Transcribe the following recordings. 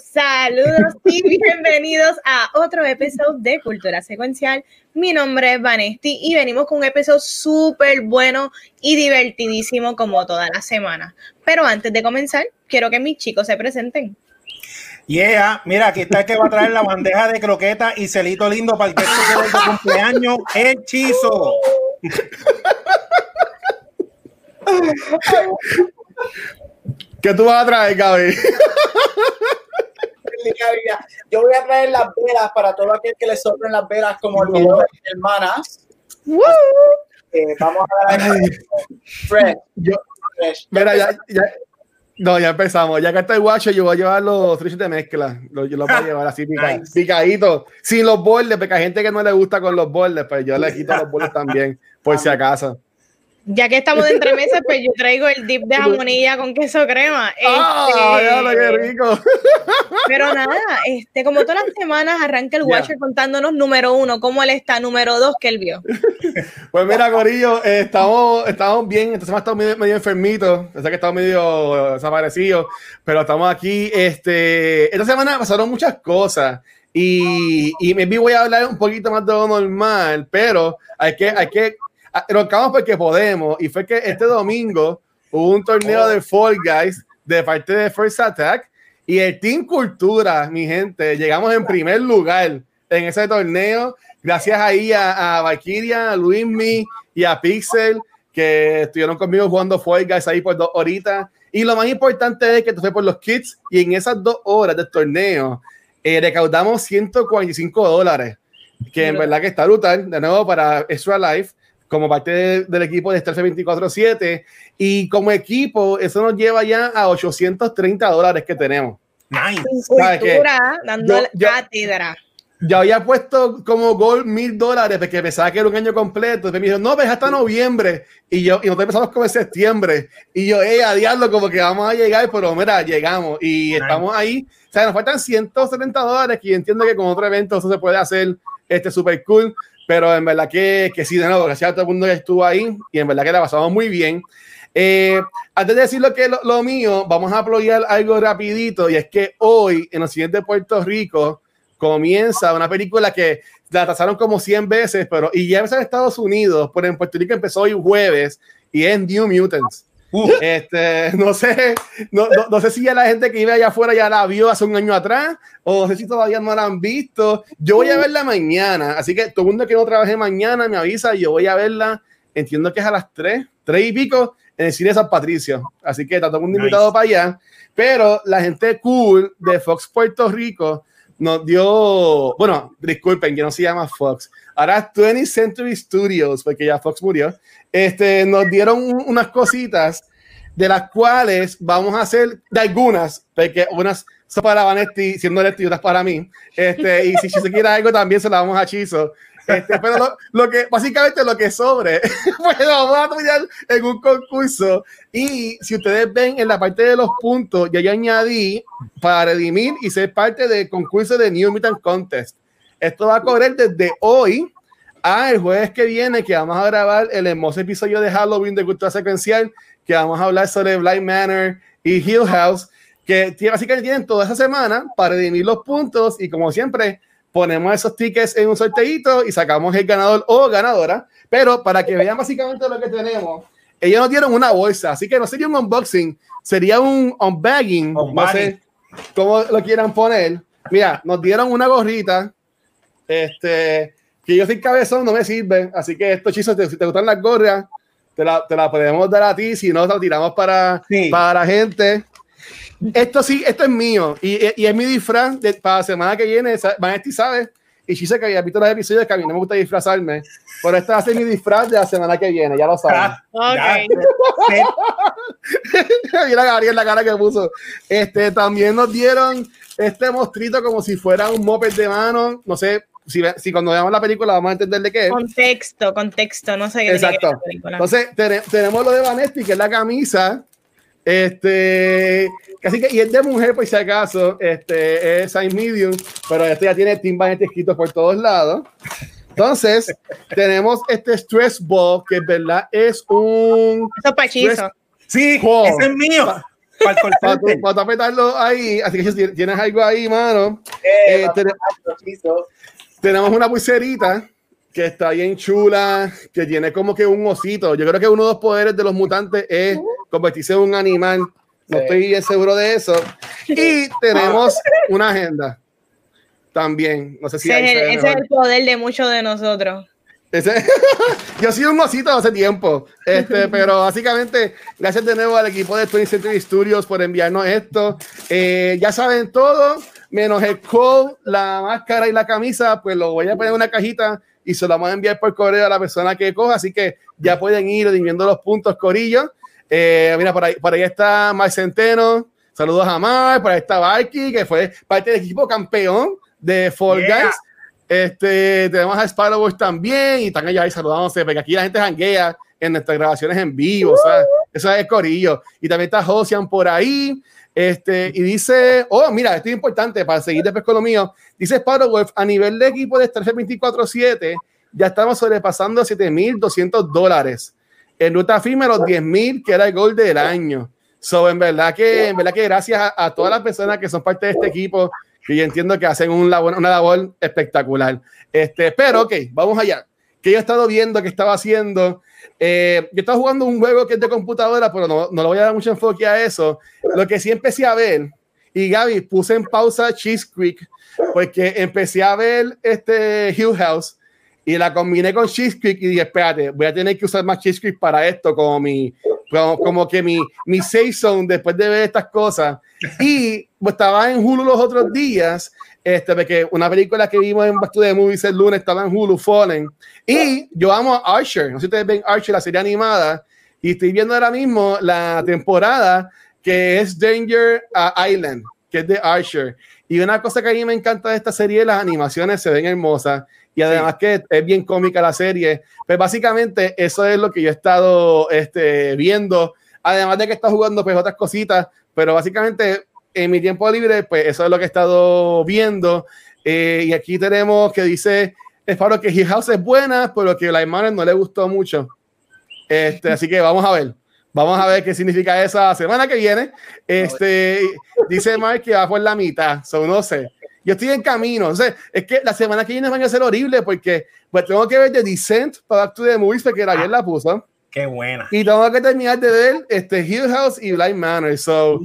Saludos y bienvenidos a otro episodio de Cultura Secuencial. Mi nombre es Vanesti y venimos con un episodio súper bueno y divertidísimo como toda la semana. Pero antes de comenzar, quiero que mis chicos se presenten. Yeah, mira, aquí está el que va a traer la bandeja de croqueta y celito lindo para el que de cumpleaños, hechizo. ¿Qué tú vas a traer, Gaby? Yo voy a traer las velas para todo aquel que le soplen las velas como el video de hermanas. Eh, vamos a dar fresh. Yo, Mira, ya, ya, no, ya empezamos. Ya que está el guacho, yo voy a llevar los trichos de mezcla. Yo los voy a llevar así picaditos, sin los bordes, porque hay gente que no le gusta con los bordes, pues yo le quito los bordes también, por si acaso. Ya que estamos de entremeses, pues yo traigo el dip de jamonilla con queso crema. ¡Ah, este, qué rico! Pero nada, este, como todas las semanas arranca el Watcher contándonos número uno, cómo él está, número dos, que él vio. Pues mira, Corillo, eh, estamos, estamos bien, esta semana estamos medio, medio enfermitos, sé que estamos medio desaparecidos, pero estamos aquí. Este, esta semana pasaron muchas cosas. Y, y me voy a hablar un poquito más de lo normal, pero hay que, hay que roncamos porque podemos. Y fue que este domingo hubo un torneo de Fall Guys de parte de First Attack. Y el Team Cultura, mi gente, llegamos en primer lugar en ese torneo. Gracias ahí a, a Valkyria, a Luismi y a Pixel, que estuvieron conmigo jugando Fall Guys ahí por dos horitas. Y lo más importante es que fue por los kits. Y en esas dos horas del torneo, eh, recaudamos 145 dólares. Que en verdad que está brutal. De nuevo para Extra Life como parte del equipo de Starfe 24-7 y como equipo eso nos lleva ya a 830 dólares que tenemos. Nice. Cultura, dando cátedra. Yo había puesto como gol mil dólares porque pensaba que era un año completo. Entonces me dijeron, no, ves hasta noviembre. Y yo, y nosotros empezamos como en septiembre. Y yo, eh, a diablo, como que vamos a llegar, pero mira, llegamos. Y estamos ahí. O sea, nos faltan 170 dólares. Y entiendo que con otro evento eso se puede hacer este super cool. Pero en verdad que, que sí, de nuevo, gracias a todo el mundo que estuvo ahí y en verdad que la pasamos muy bien. Eh, antes de decir lo que lo, mío, vamos a apoyar algo rapidito y es que hoy en el siguiente de Puerto Rico comienza una película que la tasaron como 100 veces, pero y ya en Estados Unidos, pero en Puerto Rico empezó hoy jueves y es New Mutants. Este, no sé, no, no, sé si ya la gente que vive allá afuera ya la vio hace un año atrás, o no sé si todavía no la han visto. Yo voy a verla mañana, así que todo el mundo que no trabaje mañana me avisa, yo voy a verla, entiendo que es a las 3, 3 y pico, en el cine San Patricio. Así que está todo el mundo invitado para allá. Pero la gente cool de Fox Puerto Rico nos dio, bueno, disculpen, que no se llama Fox, ahora 20th Century Studios, porque ya Fox murió, este, nos dieron unas cositas de las cuales vamos a hacer de algunas, porque unas son para Vanetti, siendo Vanetti y otras para mí, este, y si se quiere algo también se la vamos a Chizo. Este, pero lo, lo, que, básicamente lo que sobre, pues vamos a apoyar en un concurso. Y si ustedes ven en la parte de los puntos, ya yo añadí para redimir y ser parte del concurso de New Mutant Contest. Esto va a correr desde hoy a el jueves que viene, que vamos a grabar el hermoso episodio de Halloween de Cultura Secuencial, que vamos a hablar sobre Blind Manor y Hill House, que básicamente tienen toda esa semana para redimir los puntos y como siempre ponemos esos tickets en un sorteito y sacamos el ganador o ganadora. Pero para que vean básicamente lo que tenemos, ellos nos dieron una bolsa, así que no sería un unboxing, sería un unbagging, no sé cómo lo quieran poner. Mira, nos dieron una gorrita, este, que yo soy cabezón, no me sirve, así que estos chicos, si te gustan las gorras, te la, te la podemos dar a ti, si no, te la tiramos para, para la gente. Esto sí, esto es mío y, y es mi disfraz de, para la semana que viene. Vanesti sabe y Chise que había visto los episodios que a mí no me gusta disfrazarme. Pero este va a ser mi disfraz de la semana que viene, ya lo saben. Mira Gabriel la cara que puso. Este, también nos dieron este mostrito como si fuera un moped de mano. No sé si, si cuando veamos la película vamos a entender de qué es. Contexto, contexto, no sé qué. Exacto. Entonces, tenemos lo de Vanetti, que es la camisa. Este, casi que, y es de mujer, por si acaso, este, es size medium, pero este ya tiene Team Vanetti escrito por todos lados. Entonces, tenemos este Stress Ball, que es verdad, es un. Eso pachizo. Sí, ese es mío. Para, para, apretarlo ahí, así que si tienes algo ahí, mano. Eh, eh, tenemos una pulserita que está bien chula, que tiene como que un osito. Yo creo que uno de los poderes de los mutantes es convertirse en un animal. No estoy bien seguro de eso. Y tenemos una agenda también. No sé si ese, es el poder de muchos de nosotros. yo he sido un osito hace tiempo, este, pero básicamente gracias de nuevo al equipo de 20 Century Studios por enviarnos esto. Eh, ya saben todo, menos el code, la máscara y la camisa, pues lo voy a poner en una cajita y se lo vamos a enviar por correo a la persona que coja, así que ya pueden ir viendo los puntos, Corillo. Eh, mira, por ahí, por ahí está Mar Centeno, saludos a Mar, por ahí está Barky, que fue parte del equipo campeón de Fall Guys. Este, tenemos a Spider también y están allá ahí saludándose, porque aquí la gente janguea en nuestras grabaciones en vivo, o sea, eso es corillo. Y también está Josian por ahí. Este, y dice, oh, mira, esto es importante para seguir después con lo mío. Dice Spider-Wolf, a nivel de equipo de Starship 24-7, ya estamos sobrepasando 7.200 dólares. En ruta firme los 10.000, que era el gol del año. So, en verdad que, en verdad que gracias a, a todas las personas que son parte de este equipo, que yo entiendo que hacen un labor, una labor espectacular. Este, pero, ok, vamos allá. Que yo he estado viendo que estaba haciendo. Eh, yo estaba jugando un juego que es de computadora, pero no, no le voy a dar mucho enfoque a eso. Lo que sí empecé a ver, y Gaby, puse en pausa Cheese Creek, porque empecé a ver este Hill House y la combiné con Cheese Creek y dije, espérate, voy a tener que usar más Cheese Creek para esto, como mi, como, que mi, mi safe zone después de ver estas cosas. Y estaba en Hulu los otros días, este, porque una película que vimos en Bastu de Movies el lunes estaba en Hulu, Fallen. Y yo amo a Archer, no sé si ustedes ven Archer, la serie animada, y estoy viendo ahora mismo la temporada que es Danger Island, que es de Archer. Y una cosa que a mí me encanta de esta serie, las animaciones se ven hermosas y además que es bien cómica la serie. Pues básicamente eso es lo que yo he estado este, viendo, además de que está jugando pues otras cositas, pero básicamente en mi tiempo libre pues eso es lo que he estado viendo. Eh, y aquí tenemos que dice, es para que Hill House es buena, pero que la hermana no le gustó mucho. Este, así que vamos a ver. Vamos a ver qué significa esa semana que viene. Este, dice Mark que va por la mitad, so no sé. Yo estoy en camino. O sea, es que la semana que viene van a ser horrible porque pues, tengo que ver The Descent para Back to the Movies porque ayer la puso. Qué buena. Y tengo que terminar de ver este Hill House y Blind Manor. So,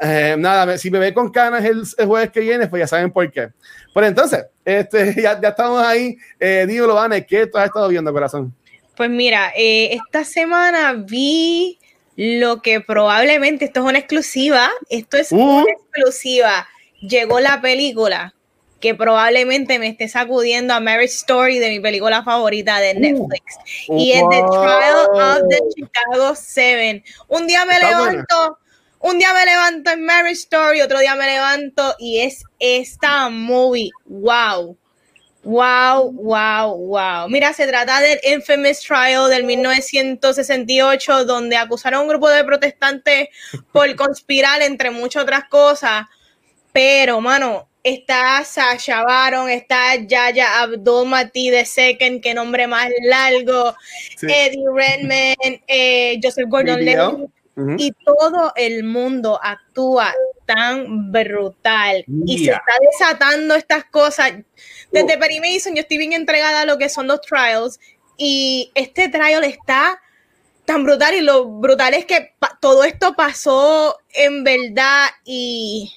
eh, nada, si me ve con canas el, jueves que viene, pues ya saben por qué. Pero entonces, este, ya, ya estamos ahí. Eh, dímelo, Vane, ¿qué tú has estado viendo, corazón? Pues mira, eh, esta semana vi lo que probablemente, esto es una exclusiva, esto es una uh. exclusiva llegó la película que probablemente me esté sacudiendo a Marriage Story de mi película favorita de uh. Netflix. y es The Trial of the Chicago Seven. Un día me levanto, un día me levanto en Marriage Story, otro día me levanto y es esta movie. Wow. Wow, wow, wow. Mira, se trata del infamous trial del 1968, donde acusaron a un grupo de protestantes por conspirar, entre muchas otras cosas, pero, mano, está Sasha Baron, está Yaya Abdul Mati de Second, que nombre más largo, Eddie Redman, eh, Joseph Gordon Levitt, y todo el mundo actúa tan brutal. Y se está desatando estas cosas. Desde oh. Perry Mason yo estoy bien entregada a lo que son los trials y este trial está tan brutal y lo brutal es que todo esto pasó en verdad y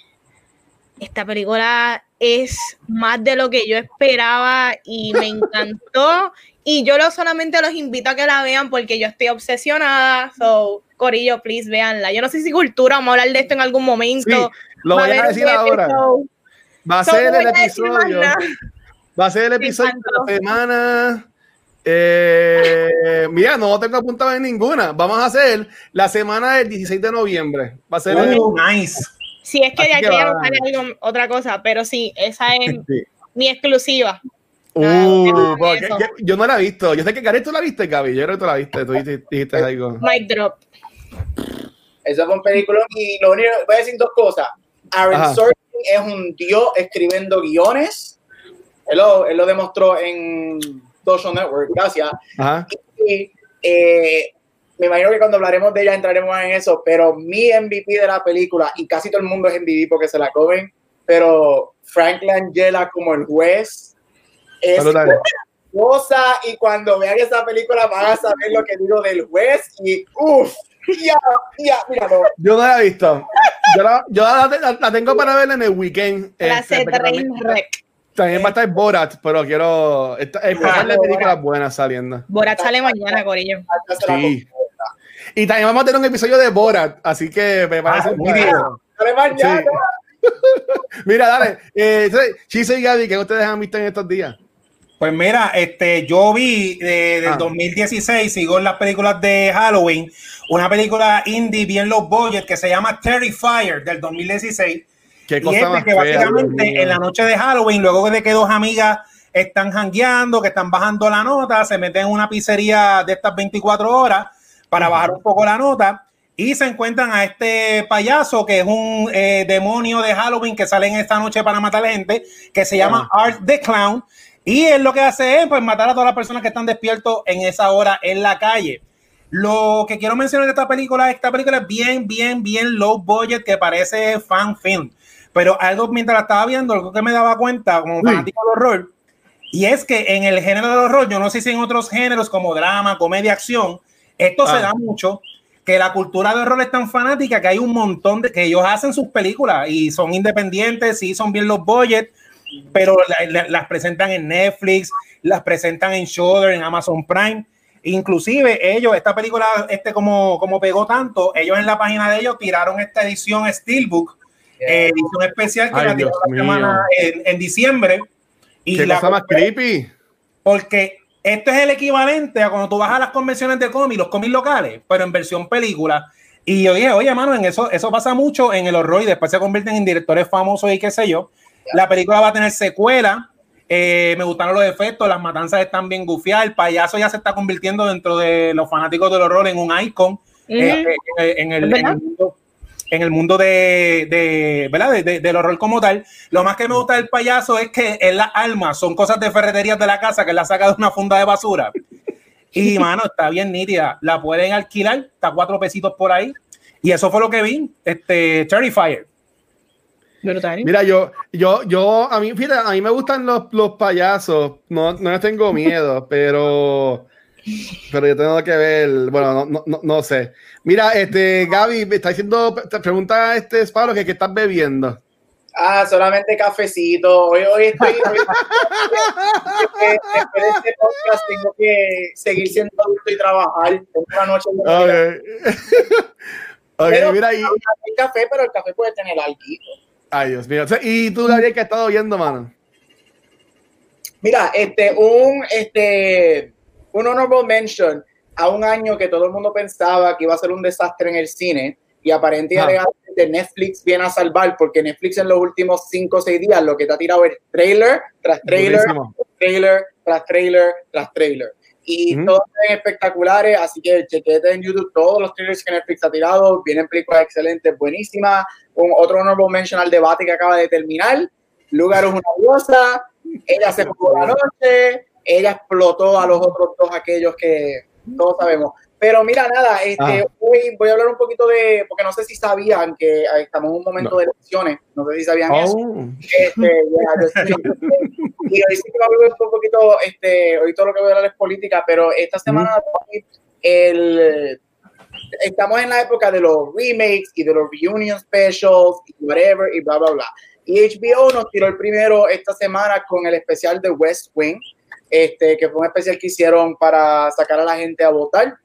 esta película es más de lo que yo esperaba y me encantó. Y yo lo solamente los invito a que la vean porque yo estoy obsesionada. So, Corillo, please, véanla. Yo no sé si cultura vamos a hablar de esto en algún momento. lo voy a decir ahora. Va a ser el episodio. Va a ser el episodio de la semana. Eh, mira, no tengo apuntado en ninguna. Vamos a hacer la semana del 16 de noviembre. Va a ser oh, nice. Si es que de aquí ya no sale otra cosa, pero sí, esa es mi exclusiva. Uh, porque, yo, yo no la he visto. Yo sé que Gary tú la viste, Gaby. Yo creo que tú la viste. Tú dijiste, dijiste algo. Mic drop. Eso fue un película y lo único, voy a decir dos cosas. Aaron Ajá. Sorkin es un dios escribiendo guiones. Él lo, él lo demostró en Social Network, gracias. Ajá. Y eh, me imagino que cuando hablaremos de ella entraremos en eso, pero mi MVP de la película, y casi todo el mundo es MVP porque se la comen, pero Frank Langella como el juez es cosa y cuando vean esa película van a saber lo que digo del juez y uff, ya, ya, mira, no. Yo no la he visto. Yo la, yo la, la- la tengo para ver en el weekend. Clase Este, también, Wreck. también va a estar Borat, pero quiero. Ah, de no, películas buenas saliendo. Borat sale mañana, Corillo. La Sí. Y también vamos a tener un episodio de Borat, así que me parece Ah, muy bien. Dale mañana. Sí. Mira, dale. Eh, Chise y Gaby, ¿qué ustedes han visto en estos días? Pues mira, este, yo vi eh, del Ah. 2016, sigo en las películas de Halloween, una película indie bien low budget que se llama Terrifier del 2016. Qué Y es cosa de más que básicamente en la noche de Halloween, luego de que dos amigas están jangueando, que están bajando la nota, se meten en una pizzería de estas 24 horas para bajar un poco la nota y se encuentran a este payaso que es un eh, demonio de Halloween que sale en esta noche para matar gente, que se llama Art the Clown. Y él lo que hace es pues matar a todas las personas que están despiertos en esa hora en la calle. Lo que quiero mencionar de esta película, esta película es bien, bien, bien low budget, que parece fan film. Pero algo mientras la estaba viendo, algo que me daba cuenta como fanático del horror, y es que en el género del horror, yo no sé si en otros géneros como drama, comedia, acción, esto se Ah. da mucho, que la cultura de horror es tan fanática que hay un montón de que ellos hacen sus películas y son independientes, sí, son bien low budget, pero la- la- las presentan en Netflix, las presentan en Shudder, en Amazon Prime. Inclusive ellos, esta película, este como, como pegó tanto, ellos en la página de ellos tiraron esta edición Steelbook, eh, edición especial que Ay, la tiraron la semana en, en diciembre. Y Qué la cosa más creepy. porque esto es el equivalente a cuando tú vas a las convenciones de cómics, los cómics locales, pero en versión película. Y yo dije, oye, mano, en eso, eso pasa mucho en el horror y después se convierten en directores famosos y qué sé yo. La película va a tener secuela. eh, me gustaron los efectos, las matanzas están bien gufiadas. El payaso ya se está convirtiendo dentro de los fanáticos del horror en un icon. eh, eh, en, el, ¿Es en el mundo, en el mundo de, de, ¿verdad? De- de- del horror como tal. Lo más que me gusta del payaso es que en las almas son cosas de ferreterías de la casa que la saca de una funda de basura. Y, mano, está bien nítida. La pueden alquilar, está cuatro pesitos por ahí. Y eso fue lo que vi, este, Terrifier. Mira, yo, yo, yo, a mí, fíjate, a mí me gustan los, los payasos, no, no les tengo miedo, pero, pero yo tengo que ver, bueno, no, no, no, no sé. Mira, este, Gaby, me está diciendo, te pregunta este Sparo que qué estás bebiendo. Ah, solamente cafecito. Hoy, hoy estoy. hoy- después de este podcast tengo que seguir siendo adulto y trabajar. Tengo una noche de Ok, Ok, Pero- mira, y, el café, pero el café puede tener algo. ay, Dios mío. Y tú, Gabriel, que has estado viendo, mano. Mira, este, un, este, un honorable mention a un año que todo el mundo pensaba que iba a ser un desastre en el cine y aparentemente Ah. Netflix viene a salvar porque Netflix en los últimos 5 o 6 días lo que te ha tirado es trailer tras trailer, trailer tras trailer tras trailer. Y Ujú. todos se ven espectaculares, así que chequete en YouTube todos los trailers que Netflix ha tirado, vienen películas excelentes, buenísimas. Un, otro honorable mention al debate que acaba de terminar. Lugar es una diosa, ella se jugó la noche, ella explotó a los otros dos, aquellos que todos sabemos. Pero mira, nada, este, Ah. hoy voy a hablar un poquito de, porque no sé si sabían que eh, estamos en un momento No. de elecciones, no sé si sabían eso. Oh. Este, ya, yo sé. y hoy sí que voy a hablar un poquito, este, hoy todo lo que voy a hablar es política, pero esta semana el, estamos en la época de los remakes y de los reunion specials y whatever y bla, bla, bla. Y HBO nos tiró el primero esta semana con el especial de West Wing, este, que fue un especial que hicieron para sacar a la gente a votar.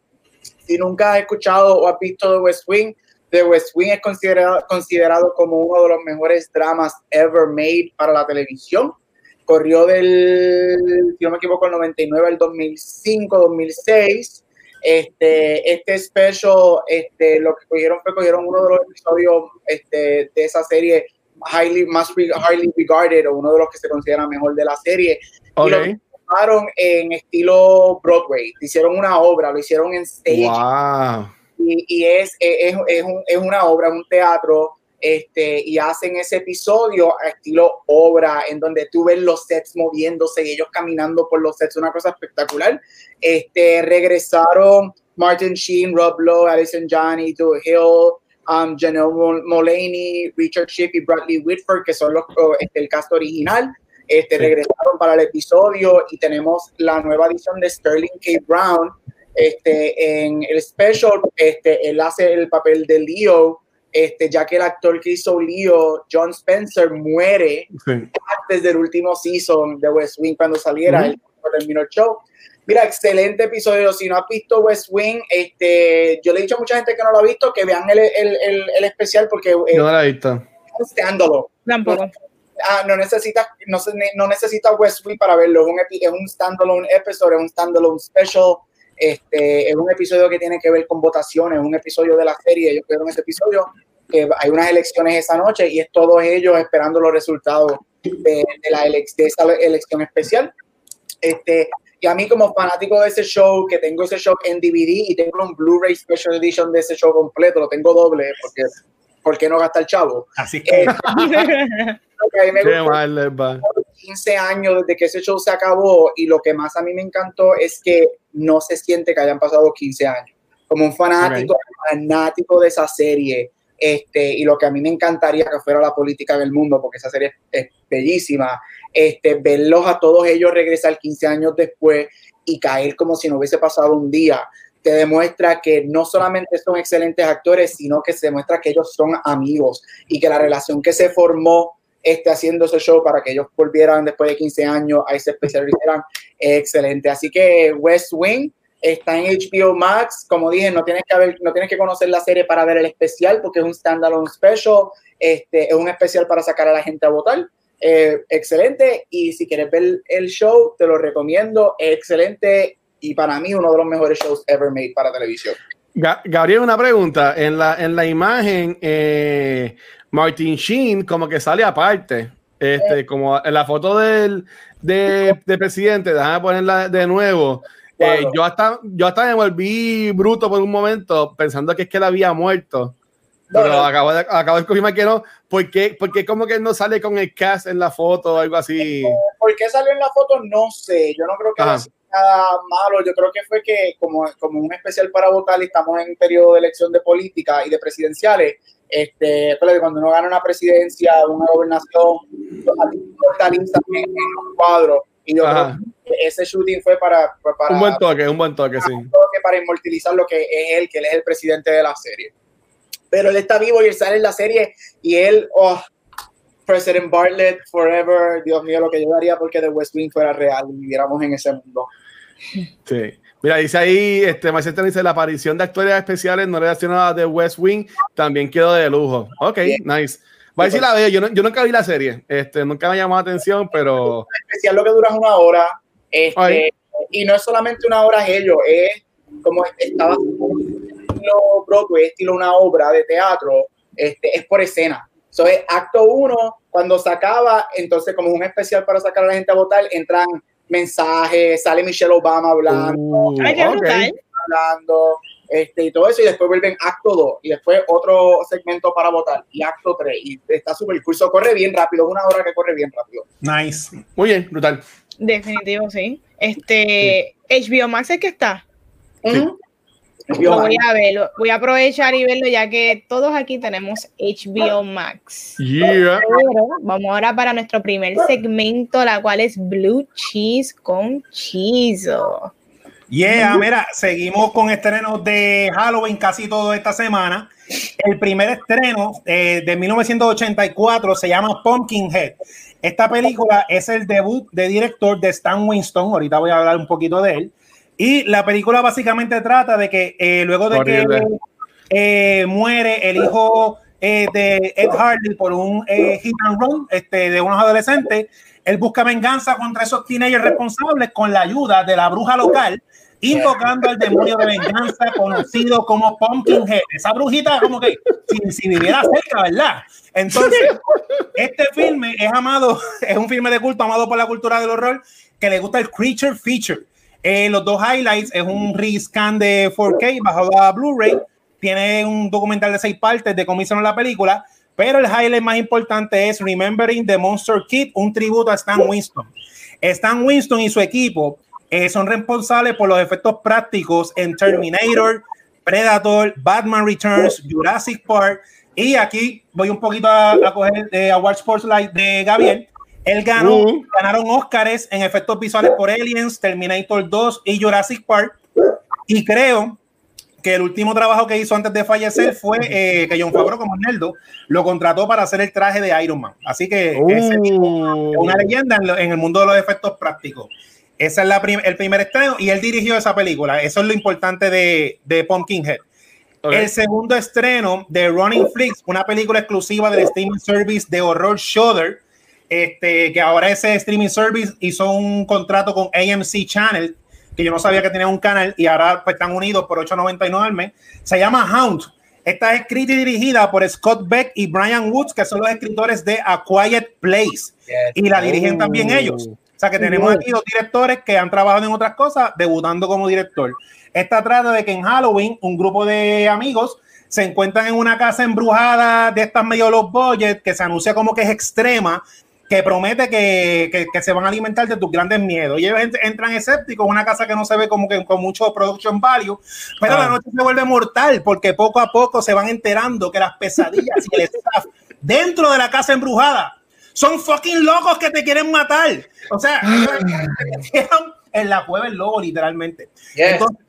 Si nunca has escuchado o has visto The West Wing, The West Wing es considerado, considerado como uno de los mejores dramas ever made para la televisión. Corrió del, si no me equivoco, el 99 al 2005, 2006. Este, este special, este, lo que cogieron fue cogieron uno de los episodios este, de esa serie highly, más highly regarded o uno de los que se considera mejor de la serie. Ok. Tomaron en estilo Broadway, hicieron una obra, lo hicieron en stage Wow. y, y es, es, es, un- es una obra, un teatro, este, y hacen ese episodio a estilo obra, en donde tú ves los sets moviéndose y ellos caminando por los sets, una cosa espectacular. Este, regresaron Martin Sheen, Rob Lowe, Alison Janney, Drew Hill, um, Janelle Mul- Mullaney, Richard Shipp y Bradley Whitford, que son los, este, el cast original. Este, Sí. regresaron para el episodio y tenemos la nueva edición de Sterling K. Brown, este, en el special, este, él hace el papel de Leo, este, ya que el actor que hizo Leo, John Spencer, muere Sí. antes del último season de West Wing cuando saliera, Ujú. él terminó el show. Mira, excelente episodio. Si no has visto West Wing, este, yo le he dicho a mucha gente que no lo ha visto que vean el, el, el, el especial porque eh, Yo no la he visto. es un escándalo. Tampoco. Ah, no necesitas no, no necesita West Wing para verlo. Es un, es un standalone episode, es un standalone special. Este, es un episodio que tiene que ver con votaciones, es un episodio de la serie. Ellos vieron ese episodio que hay unas elecciones esa noche y es todos ellos esperando los resultados de, la elec- de esa elección especial. Este, y a mí como fanático de ese show, que tengo ese show en DVD y tengo un Blu-ray Special Edition de ese show completo, lo tengo doble porque ¿por qué no gastar chavo? Así que Eh, mí me Qué gustó mal les va. 15 años desde que ese show se acabó y lo que más a mí me encantó es que no se siente que hayan pasado 15 años. Como un fanático, fanático de esa serie, este, y lo que a mí me encantaría que fuera la política del mundo, porque esa serie es, es bellísima, este, verlos a todos ellos regresar 15 años después y caer como si no hubiese pasado un día, te demuestra que no solamente son excelentes actores, sino que se demuestra que ellos son amigos y que la relación que se formó este, haciendo ese show para que ellos volvieran después de 15 años a ese especial es excelente. Así que West Wing está en HBO Max. Como dije, no tienes que ver, no tienes que conocer la serie para ver el especial porque es un standalone special. Este, es un especial para sacar a la gente a votar. Eh, excelente. Y si quieres ver el show, te lo recomiendo. Excelente y para mí uno de los mejores shows ever made para televisión. Ga- Gabriel, una pregunta. En la, en la imagen, eh, Martin Sheen como que sale aparte. Este, como en la foto del, de, del presidente, déjame ponerla de nuevo. Eh, yo, hasta, yo hasta me volví bruto por un momento pensando que es que él había muerto. No, Pero no. acabo de, acabo de confirmar que no. ¿Por qué, porque como que él no sale con el cast en la foto o algo así? ¿Por qué salió en la foto? No sé. Yo no creo que nada malo. Yo creo que fue que, como, como un especial para votar, y estamos en un periodo de elección de política y de presidenciales. Este, pues, cuando uno gana una presidencia, una gobernación, los artistas fortalecen en, los cuadros. Y yo Ajá. creo que ese shooting fue para, para, Un buen toque, un buen toque, sí. para inmortalizar lo que es él, que él es el presidente de la serie. Pero él está vivo y él sale en la serie y él, oh, President Bartlett, forever, Dios mío, lo que yo daría porque The West Wing fuera real y viviéramos en ese mundo. Sí. Mira, dice ahí, este, Marcelo dice, la aparición de actores especiales no relacionadas de West Wing también quedó de lujo. Ok, Bien. nice. Va a decir la veo, yo, no- yo nunca vi la serie, este, nunca me llamó la atención, pero especial lo que dura es una hora. Este, Ay. y no es solamente una hora ello, es como estaba estilo Broadway, estilo una obra de teatro, este, es por escena. So, es acto uno, cuando se acaba, entonces como es un especial para sacar a la gente a votar, entran mensajes, sale Michelle Obama hablando, Uh, hablando, este, y todo eso, y después vuelven acto 2, y después otro segmento para votar, y acto 3, y está súper curso, corre bien rápido, es una hora que corre bien rápido. nice. Muy bien, brutal. Definitivo, sí. Este, HBO Max es que está. Lo voy a verlo. Voy a aprovechar y verlo ya que todos aquí tenemos HBO Max. Yeah. Pero vamos ahora para nuestro primer segmento, la cual es Blue Cheese con Chizo. Yeah, mira, seguimos con estrenos de Halloween casi toda esta semana. El primer estreno eh, de 1984 se llama Pumpkinhead. Esta película es el debut de director de Stan Winston. Ahorita voy a hablar un poquito de él. Y la película básicamente trata de que eh, luego de Horrible. que eh, muere el hijo eh, de Ed Hardy por un eh, hit and run este, de unos adolescentes, él busca venganza contra esos teenagers responsables con la ayuda de la bruja local invocando al demonio de venganza conocido como Pumpkinhead. Esa brujita como que si, si viviera cerca, ¿verdad? Entonces, este filme es amado, es un filme de culto amado por la cultura del horror que le gusta el creature feature. Eh, los dos highlights es un rescan de 4K bajo a Blu-ray. Tiene un documental de seis partes de cómo hicieron la película. Pero el highlight más importante es Remembering the Monster Kid, un tributo a Stan Winston. Stan Winston y su equipo eh, son responsables por los efectos prácticos en Terminator, Predator, Batman Returns, Jurassic Park. Y aquí voy un poquito a, coger de Award Sports Light de Gabriel. Él ganó, uh. ganaron Oscars en efectos visuales por Aliens, Terminator 2 y Jurassic Park. Y creo que el último trabajo que hizo antes de fallecer fue eh, que John Favreau, como Neldo, lo contrató para hacer el traje de Iron Man. Así que es uh. una leyenda en, el mundo de los efectos prácticos. Ese es la el primer estreno y él dirigió esa película. Eso es lo importante de, de Pumpkinhead. El segundo estreno de Running Flicks, una película exclusiva del streaming service de horror Shudder, este, que ahora ese streaming service hizo un contrato con AMC Channel, que yo no sabía que tenía un canal y ahora pues, están unidos por 8.99 al mes. Se llama Hound. Esta es escrita y dirigida por Scott Beck y Brian Woods, que son los escritores de A Quiet Place. Y la dirigen también ellos. O sea que tenemos aquí dos directores que han trabajado en otras cosas, debutando como director. Esta trata de que en Halloween un grupo de amigos se encuentran en una casa embrujada de estas medio los budget que se anuncia como que es extrema, que promete que, que, se van a alimentar de tus grandes miedos. Y ellos entran escépticos, una casa que no se ve como que con mucho production value, pero la ah. noche se vuelve mortal porque poco a poco se van enterando que las pesadillas y el staff dentro de la casa embrujada son fucking locos que te quieren matar. O sea, en la cueva el lobo, literalmente. Entonces,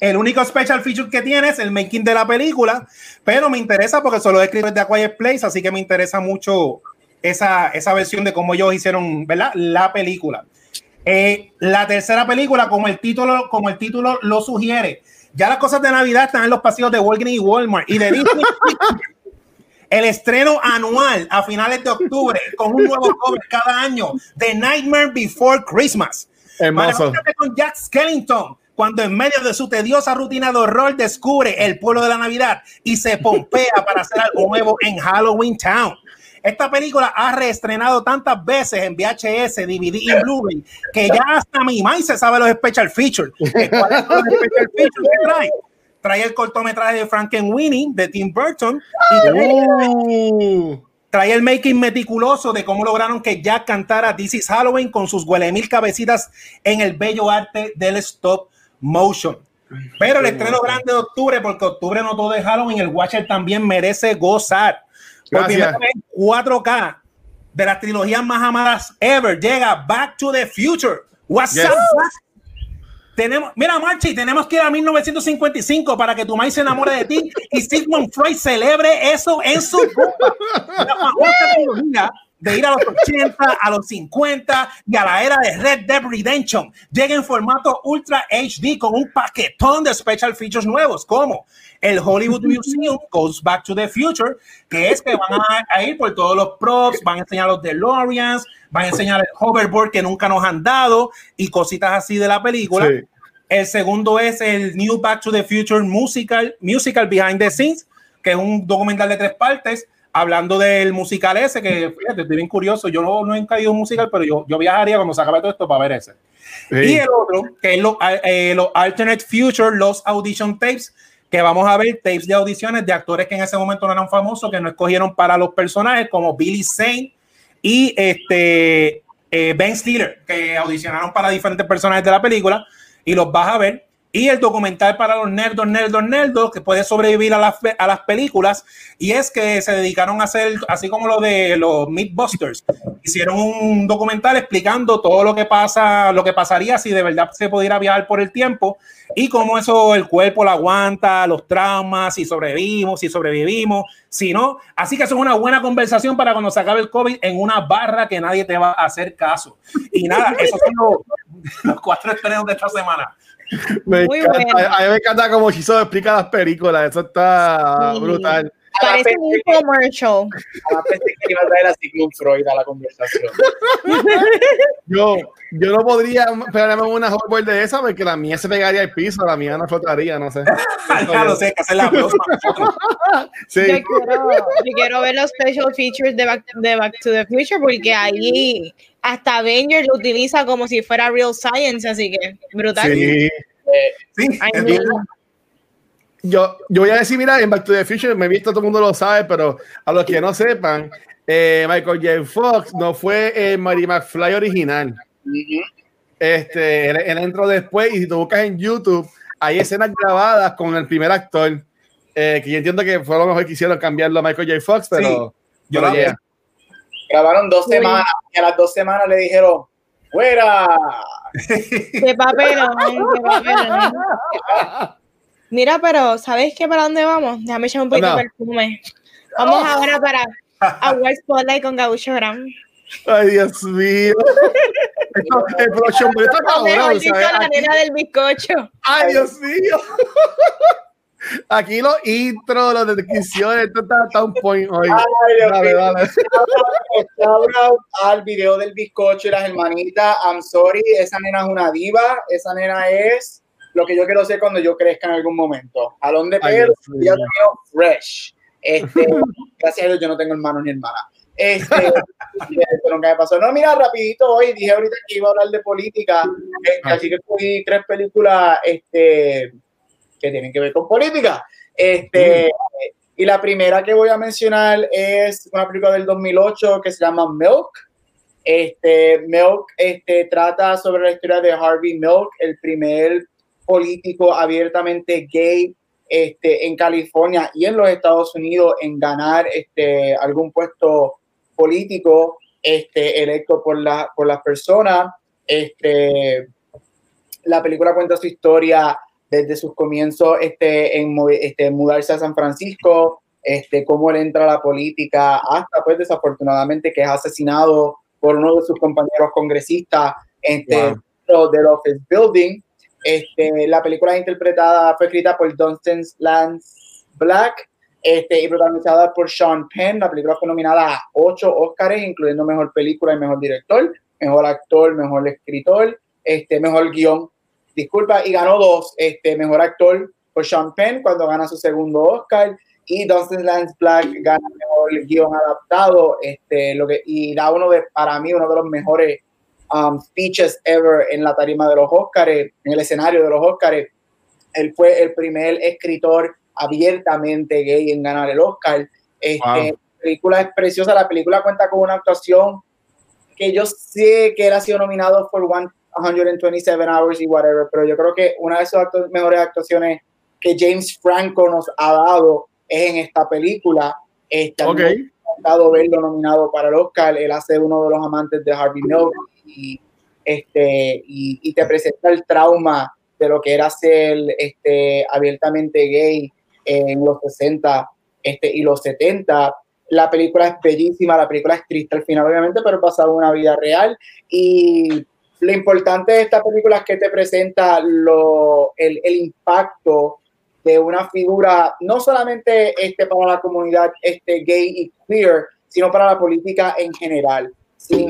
el único special feature que tiene es el making de la película, pero me interesa porque solo escribe de A Quiet Place, así que me interesa mucho esa, esa versión de cómo ellos hicieron, ¿verdad? La película. Eh, la tercera película, como el título, como el título lo sugiere, ya las cosas de Navidad están en los pasillos de Walgreens y Walmart y de Disney el estreno anual a finales de octubre con un nuevo cover cada año de Nightmare Before Christmas. Hermoso. Con Jack Skellington, cuando en medio de su tediosa rutina de horror descubre el pueblo de la Navidad y se pompea para hacer algo nuevo en Halloween Town. Esta película ha reestrenado tantas veces en VHS, DVD y Blu-ray que ya hasta mi maíz se sabe los special features. ¿Cuáles son los special features que trae? trae el cortometraje de Frankenweenie de Tim Burton y trae, el making meticuloso de cómo lograron que Jack cantara This is Halloween con sus huele mil cabecitas en el bello arte del stop motion. Pero el estreno grande de octubre, porque octubre no todo es Halloween, el Watcher también merece gozar. Por primera vez 4K de las trilogías más amadas ever, llega Back to the Future. What's up? Tenemos, mira, Marchi, tenemos que ir a 1955 para que tu maíz se enamore de ti y Sigmund Freud celebre eso en su tumba. De ir a los 80, a los 50 y a la era de Red Dead Redemption. Llega en formato Ultra HD con un paquetón de special features nuevos, como el Hollywood Museum Goes Back to the Future, que es que van a, ir por todos los props, van a enseñar los DeLoreans, van a enseñar el hoverboard que nunca nos han dado y cositas así de la película. El segundo es el New Back to the Future Musical, Musical Behind the Scenes, que es un documental de tres partes hablando del musical ese, que fíjate, estoy bien curioso. Yo no, no he caído un musical, pero yo, yo viajaría cuando se acabe todo esto para ver ese. Y el otro, que es los eh, Alternate Future, los Audition Tapes, que vamos a ver tapes de audiciones de actores que en ese momento no eran famosos, que no escogieron para los personajes, como Billy Zane y este, eh, Ben Stiller, que audicionaron para diferentes personajes de la película, y los vas a ver y el documental para los nerdos, nerdos, nerdos, que puede sobrevivir a las, a las películas, y es que se dedicaron a hacer, así como lo de los Mythbusters, hicieron un documental explicando todo lo que pasa, lo que pasaría si de verdad se pudiera viajar por el tiempo, y cómo eso el cuerpo lo aguanta, los traumas, si sobrevivimos, si sobrevivimos, si no. Así que eso es una buena conversación para cuando se acabe el COVID en una barra que nadie te va a hacer caso. Y nada, esos son los, los cuatro estrenos de esta semana. Me encanta. A mí me encanta como Chizo explica las películas. Eso está brutal. Parece un commercial. A pensé que iba a traer a Sigmund Freud a la conversación. Yo, yo no podría pegarme una hoverboard de esa porque la mía se pegaría al piso, la mía no flotaría, no sé. ya lo sé, que hacer la próxima. Sí. Yo quiero, yo quiero ver los special features de Back, de Back to the Future porque ahí hasta Avengers lo utiliza como si fuera real science, así que brutal. Sí. Eh, Sí, Ay, es no. bien. Yo, yo voy a decir, mira, en Back to the Future, me he visto, todo el mundo lo sabe, pero a los que no sepan, eh, Michael J. Fox no fue el Mary McFly original. Este, él, él entró después y si tú buscas en YouTube, hay escenas grabadas con el primer actor, eh, que yo entiendo que fue lo mejor que hicieron cambiarlo a Michael J. Fox, pero yo pero yeah. Grabaron dos Uy. semanas y a las dos semanas le dijeron, ¡fuera! Qué papelón, qué papelón. Mira, pero ¿sabes qué para dónde vamos? Déjame echar un poquito No. de perfume. Vamos ahora para Award Spotlight con Gaucho Gram. Ay, Dios mío. Esto- el value está cabrón, ¿sabes? la Aquí- nena del bizcocho. Ay, Dios mío. Aquí los intros, las descripciones, esto está, está un point hoy. Ay, Dios Dale, mío. dale. Shout out al video del bizcocho y las hermanitas. I'm sorry, esa nena es una diva. Esa nena es lo que yo quiero ser cuando yo crezca en algún momento. Jalón de pelo, ya tengo fresh. Este, gracias a Dios yo no tengo hermanos ni hermanas. Este, esto nunca me pasó. No, mira, rapidito hoy, dije ahorita que iba a hablar de política, este, Ah. así que escogí tres películas este, que tienen que ver con política. Este, y la primera que voy a mencionar es una película del 2008 que se llama Milk. Este, Milk este, trata sobre la historia de Harvey Milk, el primer político abiertamente gay este, en California y en los Estados Unidos en ganar este, algún puesto político este, electo por, la, por las personas. Este, la película cuenta su historia desde sus comienzos este, en este, mudarse a San Francisco, este, cómo él entra a la política, hasta pues desafortunadamente que es asesinado por uno de sus compañeros congresistas este, Wow. del Office Building. Este, la película interpretada, fue escrita por Dunstan Lance Black este, y protagonizada por Sean Penn. La película fue nominada a ocho Oscars, incluyendo Mejor Película y Mejor Director, Mejor Actor, Mejor Escritor, este, Mejor Guión, disculpa, y ganó dos, este, Mejor Actor por Sean Penn cuando gana su segundo Oscar y Dunstan Lance Black gana Mejor Guión Adaptado, este, lo que, y da uno de, para mí, uno de los mejores um, speeches ever en la tarima de los Oscars, en el escenario de los Oscars. Él fue el primer escritor abiertamente gay en ganar el Oscar. Este, Wow. La película es preciosa, la película cuenta con una actuación que yo sé que él ha sido nominado por 127 Hours y whatever, pero yo creo que una de sus actu- mejores actuaciones que James Franco nos ha dado es en esta película. Ok. me ha encantado verlo nominado para el Oscar. Él hace uno de los amantes de Harvey Milk y, este, y, y te presenta el trauma de lo que era ser este, abiertamente gay en los 60 este, y los 70. La película es bellísima, la película es triste al final, obviamente, pero basada una vida real. Y lo importante de esta película es que te presenta lo, el, el impacto de una figura, no solamente este, para la comunidad este, gay y queer, sino para la política en general. Sin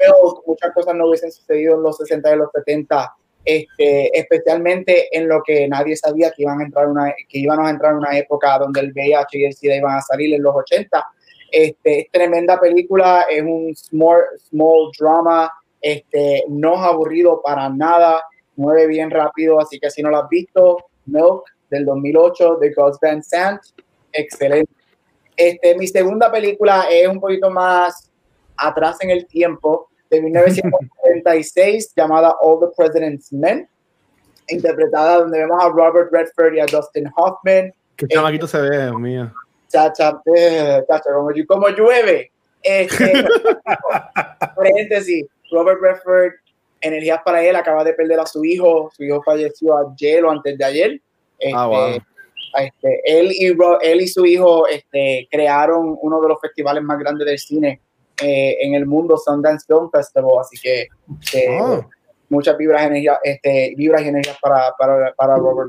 Milk, muchas cosas no hubiesen sucedido en los 60 y los 70, este, especialmente en lo que nadie sabía que, iban a entrar una, que íbamos a entrar en una época donde el VIH y el SIDA iban a salir en los 80. Este, es tremenda película, es un small, small drama, este, no es aburrido para nada, mueve bien rápido, así que si no lo has visto, Milk del 2008 de Gus Van Sant, excelente. Este, mi segunda película es un poquito más atrás en el tiempo, de 1946, llamada All the President's Men, interpretada donde vemos a Robert Redford y a Dustin Hoffman. Qué chamaquito se ve, Dios mío. Chacha, eh, chacha, como, llu- como llueve. Este, paréntesis, Robert Redford, energías para él, acaba de perder a su hijo, su hijo falleció ayer o antes de ayer. Este, Ah, wow. este, él, y él y su hijo este, crearon uno de los festivales más grandes del cine eh, en el mundo, Sundance Film Festival, así que eh, Oh. muchas vibras, energía, este, vibras y energías para, para, para Robert.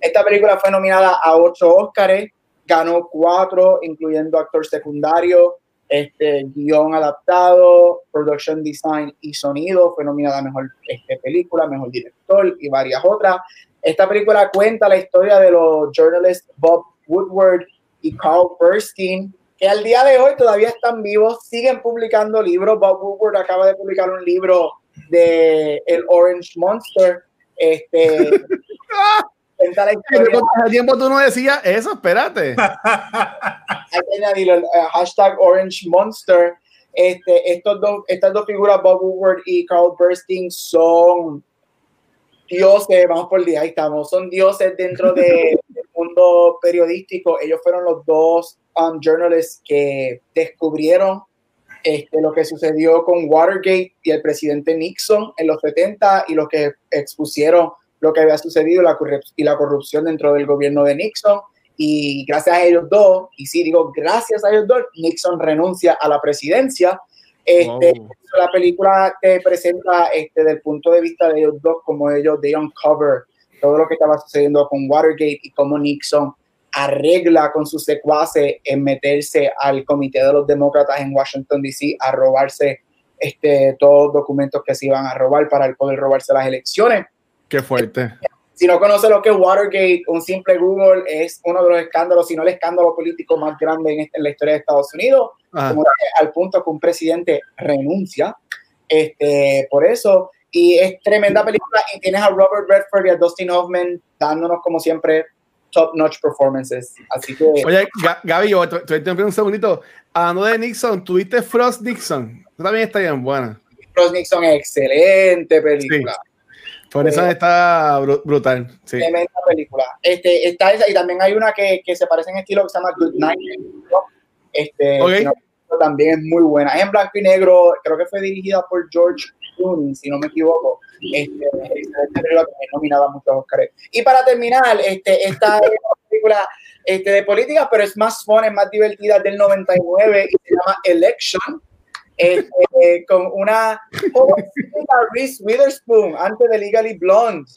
Esta película fue nominada a ocho Óscares, ganó cuatro, incluyendo actor secundario, este, guion adaptado, production design y sonido. Fue nominada a mejor este, película, mejor director y varias otras. Esta película cuenta la historia de los journalists Bob Woodward y Carl Bernstein, que al día de hoy todavía están vivos, siguen publicando libros. Bob Woodward acaba de publicar un libro de El Orange Monster. Este, cuenta la historia. tiempo tú no decías eso? Espérate. Hay que añadir el uh, hashtag Orange Monster. Este, estos dos, estas dos figuras, Bob Woodward y Carl Bernstein, son dioses, vamos por el día, ahí estamos, son dioses dentro de, del mundo periodístico. Ellos fueron los dos um, journalists que descubrieron este, lo que sucedió con Watergate y el presidente Nixon en los 70 y los que expusieron lo que había sucedido la y la corrupción dentro del gobierno de Nixon. Y gracias a ellos dos, y sí digo gracias a ellos dos, Nixon renuncia a la presidencia. Este, La película te presenta este, desde el punto de vista de ellos dos, como ellos de uncover todo lo que estaba sucediendo con Watergate y cómo Nixon arregla con sus secuaces en meterse al comité de los demócratas en Washington, D.C. a robarse este, todos los documentos que se iban a robar para poder robarse las elecciones. Qué fuerte. Si no conoce lo que es Watergate, un simple Google es uno de los escándalos, si no el escándalo político más grande en, este, la historia de Estados Unidos, al punto que un presidente renuncia este, por eso. Y es tremenda película y tienes a Robert Redford y a Dustin Hoffman dándonos como siempre top-notch performances. Así que. Oye, Gaby, yo te, te, un segundito. Hablando de Nixon, ¿tuviste Frost Nixon? también está bien buena. Frost Nixon es excelente película. Por eso eh, está brutal. Sí. Tremenda película. Este, está esa, y también hay una que, que se parece en estilo que se llama Good Night. Este, también es muy buena. Es en blanco y negro, creo que fue dirigida por George Clooney, si no me equivoco. Este, nominada a muchos Oscars. Y para terminar, este, esta es una película este, de política, pero es más fun, es más divertida del 99 y se llama Election este, con una Reese Witherspoon antes de Legally Blonde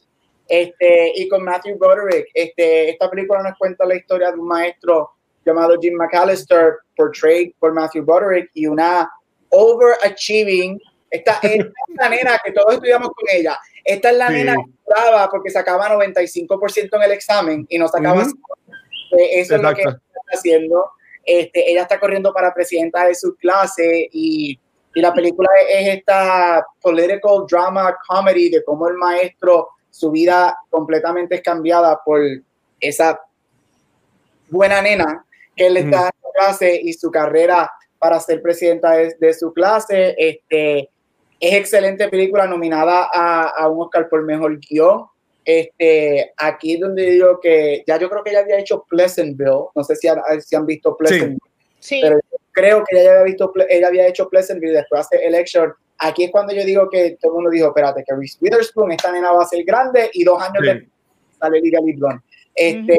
este, y con Matthew Broderick. Este, esta película nos cuenta la historia de un maestro llamado Jim McAllister, portrayed por Matthew Broderick, y una overachieving. Esta es la nena que todos estudiamos con ella. Esta es la nena que estaba porque sacaba 95% en el examen y no sacaba. Eso es lo que está haciendo. Este, ella está corriendo para presidenta de su clase y, y la película es, esta political drama comedy de cómo el maestro, su vida completamente es cambiada por esa buena nena que le está dando clase y su carrera para ser presidenta de, su clase. Este, es excelente película nominada a, a un Oscar por mejor guion. Este, aquí es donde digo que ya yo creo que ella había hecho Pleasantville, no sé si han, si han visto Pleasantville, sí. pero creo que ella había visto, ella había hecho Pleasantville después hace Election. Aquí es cuando yo digo que todo el mundo dijo, espérate, que Reese Witherspoon, esta nena va a ser grande y dos años después sale Legally Blonde. Este,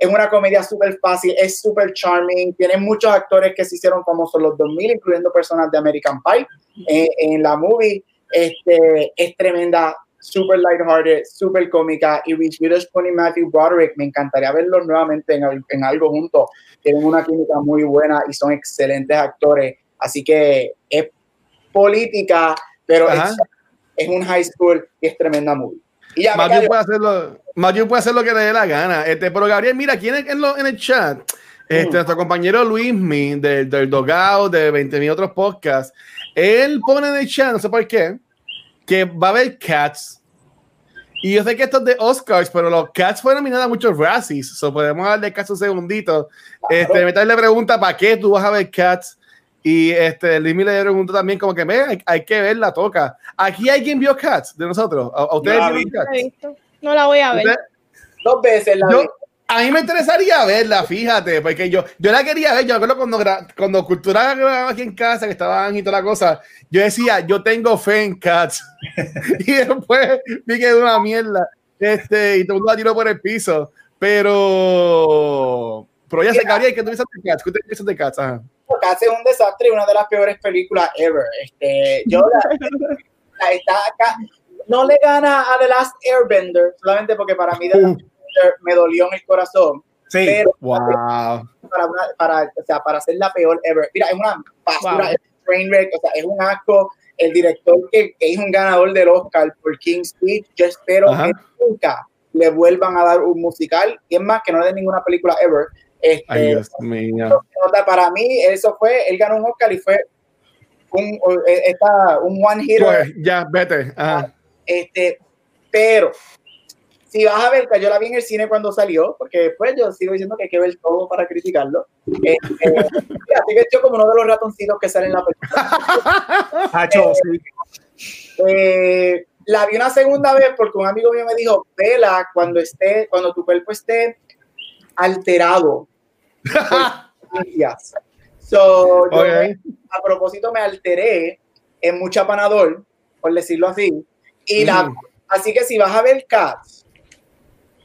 Es una comedia súper fácil, es súper charming, tiene muchos actores que se hicieron famosos los 2000, incluyendo personas de American Pie eh, en la movie. Este, es tremenda, super lighthearted, super cómica. Y Reese Witherspoon y Matthew Broderick, me encantaría verlos nuevamente en, en, algo juntos. Tienen una química muy buena y son excelentes actores. Así que es política, pero es, es, un high school y es tremenda movie. Y ya Matthew puede, hacerlo, Matthew puede hacer lo que le dé la gana. Este, pero Gabriel, mira, ¿quién es en, lo, en el chat? Este, mm. Nuestro compañero Luismi del, del Dogao, de 20.000 otros podcasts, él pone en el chat, no sé por qué, que va a haber Cats. Y yo sé que esto es de Oscars, pero los Cats fueron nominados a muchos Razzies. So podemos darle caso un segundito. Este, Metal le pregunta para qué tú vas a ver Cats. Y este, Limi le pregunta también como que me, hay, que ver la toca. ¿Aquí alguien vio Cats de nosotros? ¿A, ustedes no, Cats? No la voy a ver. Dos veces la yo, a mí me interesaría verla, fíjate, porque yo, yo la quería ver. Yo acuerdo cuando, cuando Cultura grababa aquí en casa, que estaban y toda la cosa, yo decía, yo tengo fe en Cats. y después vi que era una mierda. Este, y todo el mundo la tiró por el piso. Pero. Pero ya se cabría que tú dices de Cats. ¿Qué te dices de Cats? Cats es un desastre y una de las peores películas ever. Este, yo la, la, está acá. No le gana a The Last Airbender, solamente porque para mí The Last me dolió en el corazón. Sí. Pero Wow. para, una, para, o sea, para hacer la peor ever. Mira, es una basura, Wow. es un train wreck, o sea, es un asco. El director que, que es un ganador del Oscar por King's Speech, yo espero Ajá. que nunca le vuelvan a dar un musical. Y es más, que no le den ninguna película ever. Este, Ay, Dios mío. para mí, eso fue, él ganó un Oscar y fue un, eh, esta, un one hitter. Pues, ya, vete. Ajá. Este, pero si vas a ver, que yo la vi en el cine cuando salió, porque después yo sigo diciendo que hay que ver todo para criticarlo. Este, así que yo como uno de los ratoncitos que sale en la película. Sí. Eh, la vi una segunda vez porque un amigo mío me dijo, vela cuando esté, cuando tu cuerpo esté alterado. Sustancias". So, yo Ok. me- a propósito me alteré en mucha panador, por decirlo así. Y la, Mm. así que si vas a ver Cats,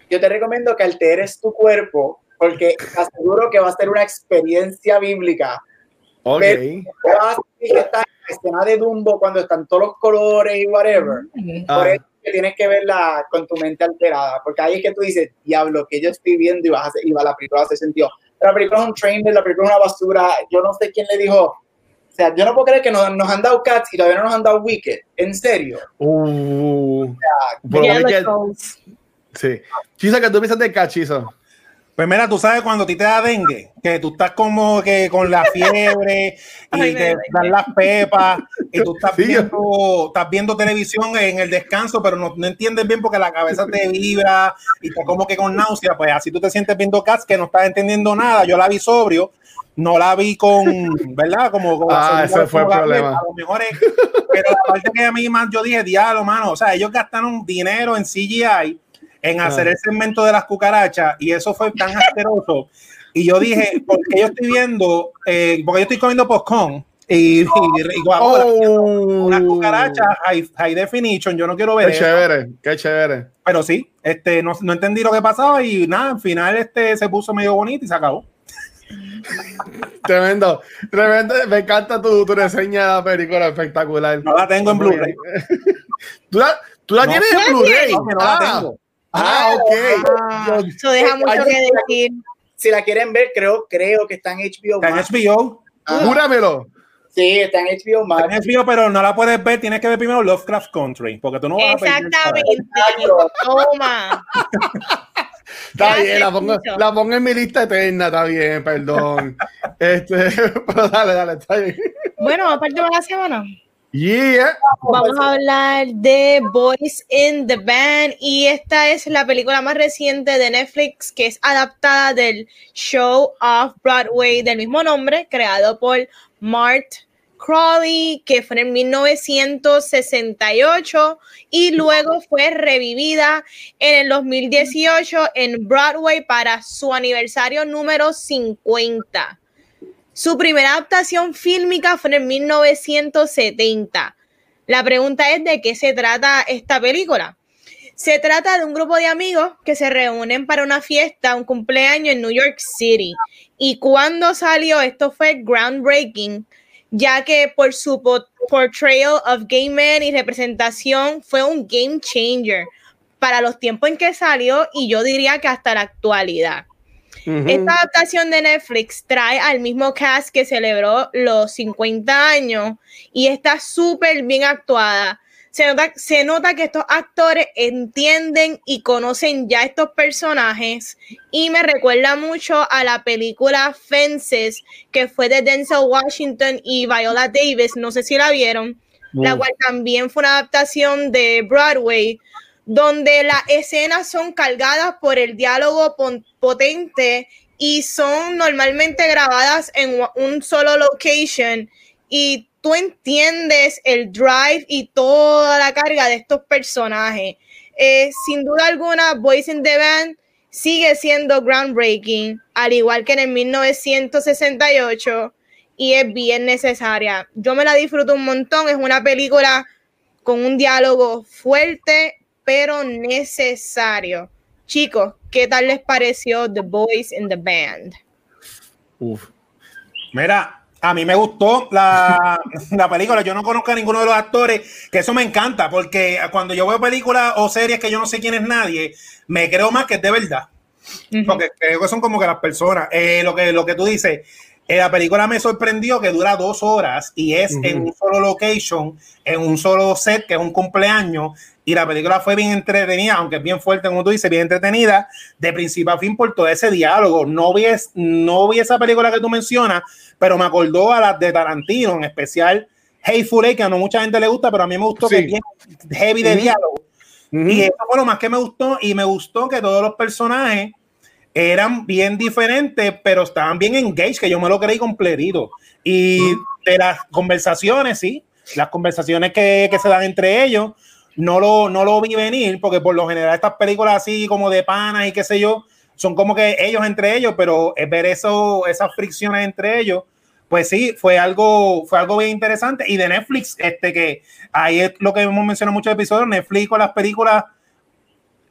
yo te recomiendo que alteres tu cuerpo porque aseguro que va a ser una experiencia bíblica. Ok. Vas a sentir que estás en la escena de Dumbo cuando están todos los colores y whatever. Ah. Por eso que tienes que verla con tu mente alterada, porque ahí es que tú dices, diablo, que yo estoy viendo y, vas a hacer, y va, la película hace sentido. La película es un trailer, la película es una basura, yo no sé quién le dijo, o sea, yo no puedo creer que nos, nos han dado Cats y todavía no nos han dado Wicked, en serio. Uh, menos que- Stones. sí. Chisa, que tú piensas de cachizo. Pues mira, tú sabes cuando a ti te da dengue, que tú estás como que con la fiebre y Ay, te da dan las pepas y tú estás Sí, viendo, estás viendo televisión en el descanso, pero no, no entiendes bien porque la cabeza te vibra y estás como que con náusea. Pues así tú te sientes viendo Cats que no estás entendiendo nada. Yo la vi sobrio, no la vi con, ¿verdad? Como, como Ah, ese fue el problema. A lo mejor es, pero la parte que a mí más yo dije, diablo, mano, o sea, ellos gastaron dinero en CGI en hacer Ah. el segmento de las cucarachas y eso fue tan asqueroso. Y yo dije, porque yo estoy viendo, eh, porque yo estoy comiendo popcorn y, y, y Coca-Cola, Oh, una cucaracha high, high definition, yo no quiero ver Qué eso. chévere, qué chévere. Pero sí, este, no, no entendí lo que pasaba y nada, al final este se puso medio bonito y se acabó. Tremendo, tremendo. Me encanta tu, tu reseña de la película, espectacular. No la tengo en Blu-ray. ¿Tú la, tú la No. tienes en ¿Tú la Blu-ray? No, que no ah, la tengo. Ah, ok. Ah, eso deja mucho Ay, que decir. Si la quieren ver, creo, creo que está en HBO Está en. HBO, Ah, Júramelo. sí, está en HBO está Max. en HBO, pero no la puedes ver, tienes que ver primero Lovecraft Country, porque tú no vas a ¿sabes? Exactamente. Toma. Está bien, la pongo, la pongo en mi lista eterna, está bien, perdón. este, pero dale, dale, está bien. Bueno, aparte de la semana. Yeah. Vamos a hablar de Boys in the Band y esta es la película más reciente de Netflix que es adaptada del show of Broadway del mismo nombre, creado por Mart Crawley, que fue en 1968 y luego fue revivida en el 2018 en Broadway para su aniversario número 50. Su primera adaptación fílmica fue en 1970. La pregunta es de qué se trata esta película. Se trata de un grupo de amigos que se reúnen para una fiesta, un cumpleaños en New York City. Y cuando salió, esto fue groundbreaking, ya que por su po- portrayal of gay men y representación fue un game changer para los tiempos en que salió y yo diría que hasta la actualidad. Esta adaptación de Netflix trae al mismo cast que celebró los 50 años y está súper bien actuada. Se nota, se nota que estos actores entienden y conocen ya estos personajes y me recuerda mucho a la película Fences que fue de Denzel Washington y Viola Davis, no sé si la vieron, la Mm. cual también fue una adaptación de Broadway, donde las escenas son cargadas por el diálogo potente y son normalmente grabadas en un solo location y tú entiendes el drive y toda la carga de estos personajes. Eh, sin duda alguna, Boys in the Band sigue siendo groundbreaking, al igual que en el 1968, y es bien necesaria. Yo me la disfruto un montón, es una película con un diálogo fuerte, pero necesario. Chicos, ¿qué tal les pareció The Boys in the Band? Uf. Mira, a mí me gustó la, la película. Yo no conozco a ninguno de los actores, que eso me encanta, porque cuando yo veo películas o series que yo no sé quién es nadie, me creo más que es de verdad. Porque creo que son como que las personas. Eh, lo, que, lo que tú dices, la película me sorprendió que dura dos horas y es en un solo location, en un solo set, que es un cumpleaños. Y la película fue bien entretenida, aunque es bien fuerte, como tú dices, bien entretenida, de principio a fin por todo ese diálogo. No vi, no vi esa película que tú mencionas, pero me acordó a las de Tarantino, en especial Hateful Eight, que a no mucha gente le gusta, pero a mí me gustó que es bien heavy de diálogo. Y eso fue lo más que me gustó, y me gustó que todos los personajes eran bien diferentes, pero estaban bien engaged, que yo me lo creí completito. Y de las conversaciones, sí, las conversaciones que, que, se dan entre ellos, no lo, no lo vi venir, porque por lo general estas películas así como de panas y qué sé yo, son como que ellos entre ellos, pero ver eso, esas fricciones entre ellos, pues sí, fue algo, fue algo bien interesante. Y de Netflix, este que ahí es lo que hemos mencionado en muchos episodios, Netflix con las películas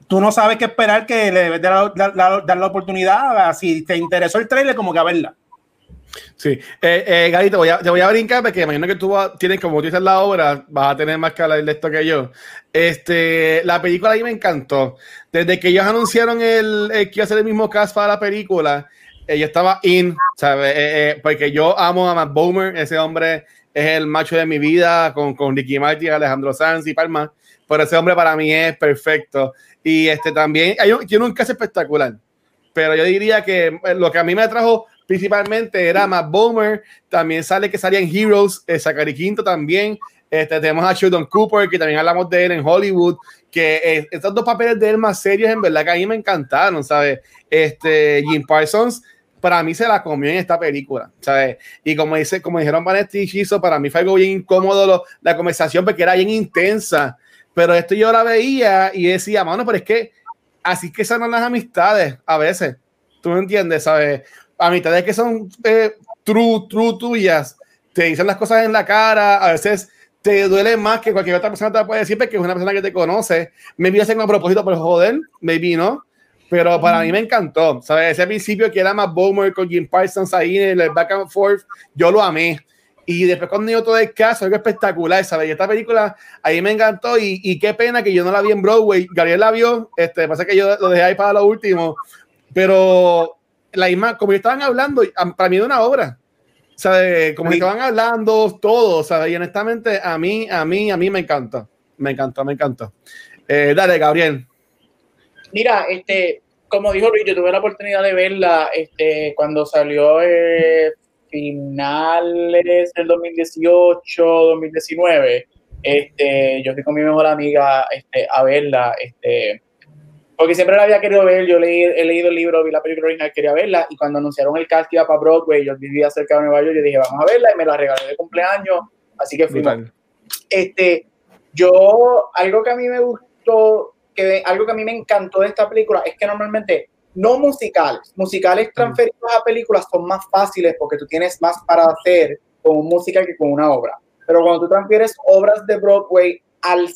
tú no sabes qué esperar que le debes dar la, la, oportunidad. Si te interesó el trailer, como que a verla. Sí, eh, eh, Garito, voy a, te voy a brincar porque imagino que tú tienes, como tú dices la obra, vas a tener más que hablar de esto que yo. Este, la película ahí me encantó. Desde que ellos anunciaron el, que iba a ser el mismo cast para la película, eh, estaba in, ¿sabes? Eh, eh, porque yo amo a Matt Bomer, ese hombre es el macho de mi vida con, con Ricky Martin, Alejandro Sanz y Palma. Pero ese hombre para mí es perfecto. Y este también, hay un, tiene un caso espectacular. Pero yo diría que eh, lo que a mí me atrajo principalmente era Matt Bomer. También sale que salía en Heroes, eh, Zachary Quinto también. Este, tenemos a Sheldon Cooper, que también hablamos de él en Hollywood. Que eh, estos dos papeles de él más serios, en verdad que a mí me encantaron, ¿sabes? Este, Jim Parsons para mí se la comió en esta película, ¿sabes? Y como, dice, como dijeron Vanetti y Chiso, para mí fue algo bien incómodo la conversación porque era bien intensa. Pero esto yo la veía y decía, mano, pero es que así que son las amistades a veces. Tú me entiendes, ¿sabes? Amistades que son eh, true, true tuyas, te dicen las cosas en la cara, a veces te duele más que cualquier otra persona te puede decir porque es una persona que te conoce. Me vi hacer un propósito, pero joder, maybe no. Pero para mí me encantó, ¿sabes? Ese principio que era más Bowmer con Jim Parsons ahí en el back and forth, yo lo amé. Y después cuando digo todo el caso, algo espectacular, ¿sabes? Y esta película ahí me encantó y, y, qué pena que yo no la vi en Broadway. Gabriel la vio, este, pasa que yo lo dejé ahí para lo último, pero la misma, como estaban hablando, para mí es una obra. ¿Sabes? Como estaban hablando todo, ¿sabes? Y honestamente a mí, a mí, a mí me encanta. Me encanta, me encanta. Eh, dale, Gabriel. Mira, este, como dijo Luis, yo tuve la oportunidad de verla este, cuando salió eh, finales del 2018, 2019, este, yo fui con mi mejor amiga este, a verla, este, porque siempre la había querido ver, yo leí, he leído el libro, vi la película original, quería verla, y cuando anunciaron el cast que iba para Broadway, yo vivía cerca de Nueva York, yo dije, vamos a verla, y me la regalé de cumpleaños, así que fuimos. Este, yo, algo que a mí me gustó, que algo que a mí me encantó de esta película, es que normalmente no musicales. Musicales transferidos a películas son más fáciles porque tú tienes más para hacer con un musical que con una obra. Pero cuando tú transfieres obras de Broadway al,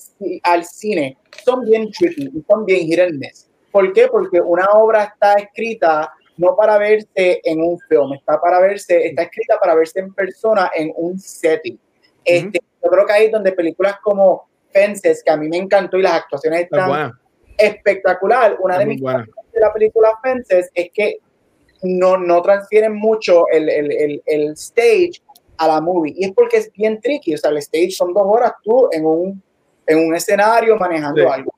al cine, son bien tricky y son bien hit and miss. ¿Por qué? Porque una obra está escrita no para verse en un film, está para verse, está escrita para verse en persona en un setting. Este, yo creo que ahí es donde películas como Fences, que a mí me encantó y las actuaciones están espectacular. Una de mis de la película Fences es que no, no transfieren mucho el, el, el, stage a la movie. Y es porque es bien tricky. O sea, el stage son dos horas tú en un, en un escenario manejando algo.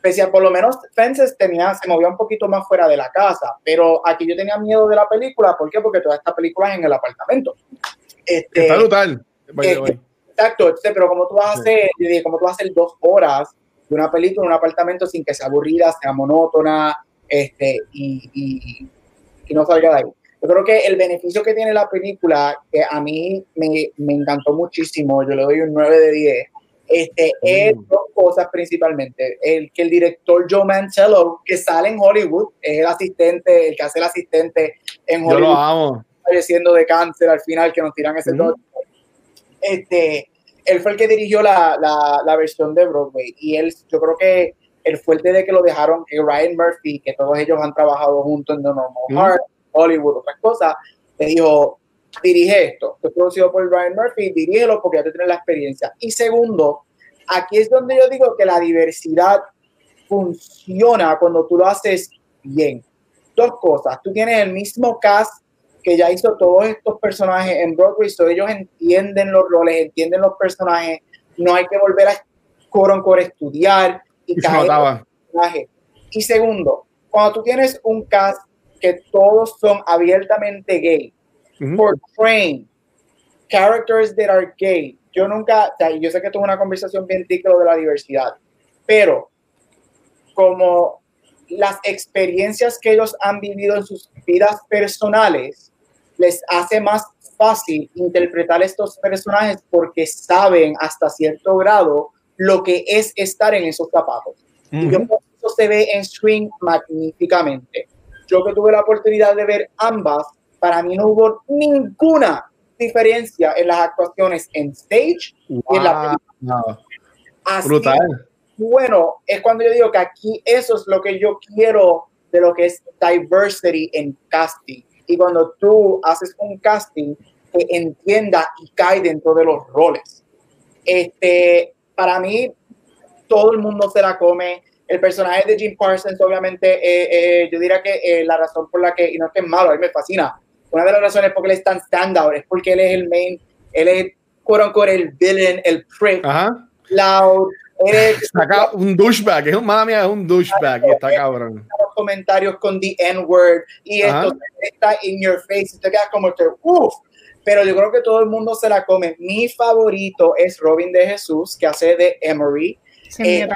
Pese a por lo menos Fences tenía, se movía un poquito más fuera de la casa. Pero aquí yo tenía miedo de la película. ¿Por qué? Porque toda esta película es en el apartamento. Este, Está brutal. Este, exacto. pero como tú vas a hacer, como tú vas a hacer dos horas de una película en un apartamento sin que sea aburrida, sea monótona, este, y, y, y, no salga de ahí. Yo creo que el beneficio que tiene la película, que a mí me, me encantó muchísimo, yo le doy un 9 de 10, este, es mm. dos cosas principalmente. El que el director Joe Mancello, que sale en Hollywood, es el asistente, el que hace el asistente en Hollywood. Yo lo amo. Falleciendo de cáncer al final, que nos tiran ese mm. Este, él fue el que dirigió la, la, la, versión de Broadway. Y él, yo creo que el fuerte de que lo dejaron Ryan Murphy, que todos ellos han trabajado juntos en The Normal Heart, Hollywood, otras cosas, le dijo, dirige esto, es producido por Ryan Murphy, dirígelo porque ya te tienes la experiencia. Y segundo, aquí es donde yo digo que la diversidad funciona cuando tú lo haces bien. dos cosas. Tú tienes el mismo cast que ya hizo todos estos personajes en Broadway, so ellos entienden los roles, entienden los personajes, no hay que volver a core estudiar y, caer Y segundo, cuando tú tienes un cast que todos son abiertamente gay, por portraying characters that are gay, yo nunca, yo sé que tuve una conversación bien tica de la diversidad, pero como las experiencias que ellos han vivido en sus vidas personales les hace más fácil interpretar estos personajes porque saben hasta cierto grado lo que es estar en esos zapatos. Y yo eso se ve en Swing magníficamente. Yo que tuve la oportunidad de ver ambas, para mí no hubo ninguna diferencia en las actuaciones en stage y en la película. Brutal bueno, es cuando yo digo que aquí eso es lo que yo quiero de lo que es diversity en casting. Y cuando tú haces un casting que entienda y cae dentro de los roles. Este, para mí, todo el mundo se la come. El personaje de Jim Parsons, obviamente, eh, eh, yo diría que eh, la razón por la que, y no es que es malo, a mí me fascina, una de las razones por que él es tan standout es porque él es el main, él es, quote unquote, el villain, el prick, loud, Saca un douchebag, es un mala mía, es un douchebag, y está cabrón. Los comentarios con the N-word y esto está in your face, y te quedas como uff. Pero yo creo que todo el mundo se la come. Mi favorito es Robin de Jesús, que hace de Emery. Eh,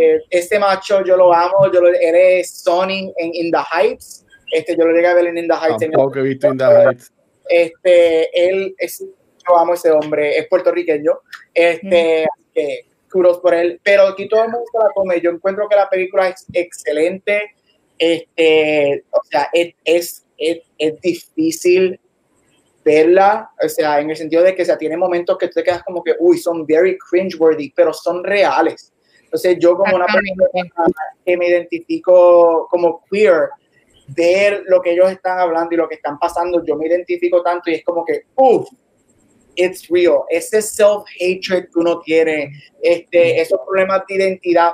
eh, este macho yo lo amo, yo lo, él es Sonny en In the Heights. Este, yo lo llegué a ver en In the Heights. Tampoco he visto In the Heights. Este, él es, yo amo ese hombre, es puertorriqueño. Este, que kudos por él, pero aquí todo el mundo se la come. Yo encuentro que la película es excelente. Este, o sea, es, es, es, difícil verla, o sea, en el sentido de que se tiene momentos que te quedas como que, uy, son very cringeworthy, pero son reales. Entonces, yo como una persona que me identifico como queer, ver lo que ellos están hablando y lo que están pasando, yo me identifico tanto y es como que, uff, it's real. Ese self-hatred que uno tiene, este, esos problemas de identidad,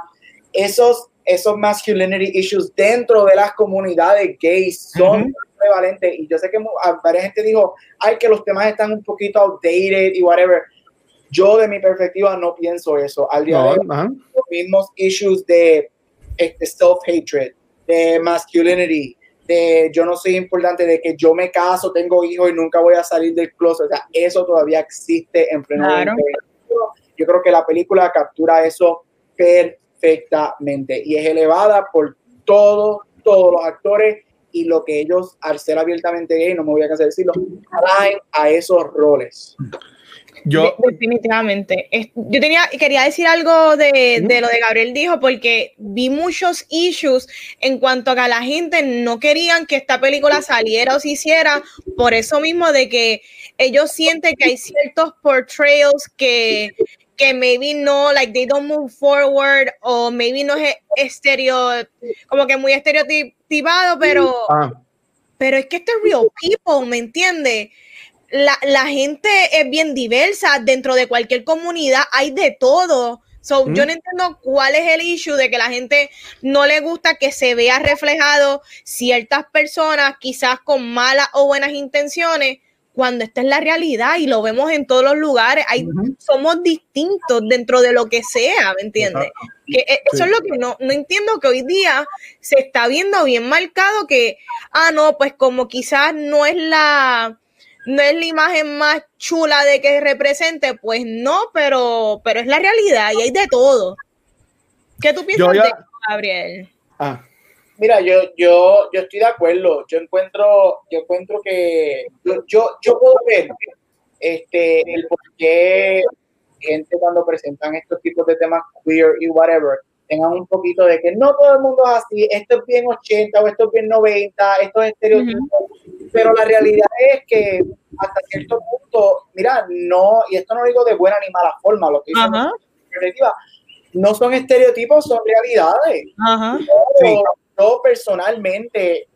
esos, esos masculinity issues dentro de las comunidades gays son prevalentes. Y yo sé que varias gente dijo, ay, que los temas están un poquito outdated y whatever. Yo, de mi perspectiva, no pienso eso. Al día de hoy, los mismos issues de este, self-hatred, de masculinity, de yo no soy importante, de que yo me caso, tengo hijos y nunca voy a salir del closet. O sea, eso todavía existe en pleno Yo creo que la película captura eso perfectamente y es elevada por todos, todos los actores y lo que ellos, al ser abiertamente gay, no me voy a cansar de decirlo, traen a esos roles. Yo, definitivamente. Yo tenía, quería decir algo de, de, lo de Gabriel dijo, porque vi muchos issues en cuanto a que la gente no querían que esta película saliera o se hiciera, por eso mismo de que ellos sienten que hay ciertos portrayals que, que maybe no, like they don't move forward, o maybe no es estereo, como que muy estereotipado, pero, ah. pero es que este es real people, ¿me entiendes? la, la, gente es bien diversa, dentro de cualquier comunidad hay de todo. So, Yo no entiendo cuál es el issue de que la gente no le gusta que se vea reflejado ciertas personas, quizás con malas o buenas intenciones, cuando esta es la realidad y lo vemos en todos los lugares. Hay, Somos distintos dentro de lo que sea, ¿me entiendes? Que e, eso es lo que no, no entiendo que hoy día se está viendo bien marcado que, ah, no, pues como quizás no es la no es la imagen más chula de que represente, pues no, pero, pero es la realidad y hay de todo. ¿Qué tú piensas de Gabriel? Ah. Mira, yo, yo, yo estoy de acuerdo. Yo encuentro, yo encuentro que yo, yo, puedo ver este, el por qué gente cuando presentan estos tipos de temas queer y whatever, tengan un poquito de que no todo el mundo es así, esto es bien 80 o esto es bien 90, esto es estereotipos, pero la realidad es que hasta cierto punto, mira, no, y esto no lo digo de buena ni mala forma, lo que dice no son estereotipos, son realidades. Yo, personalmente,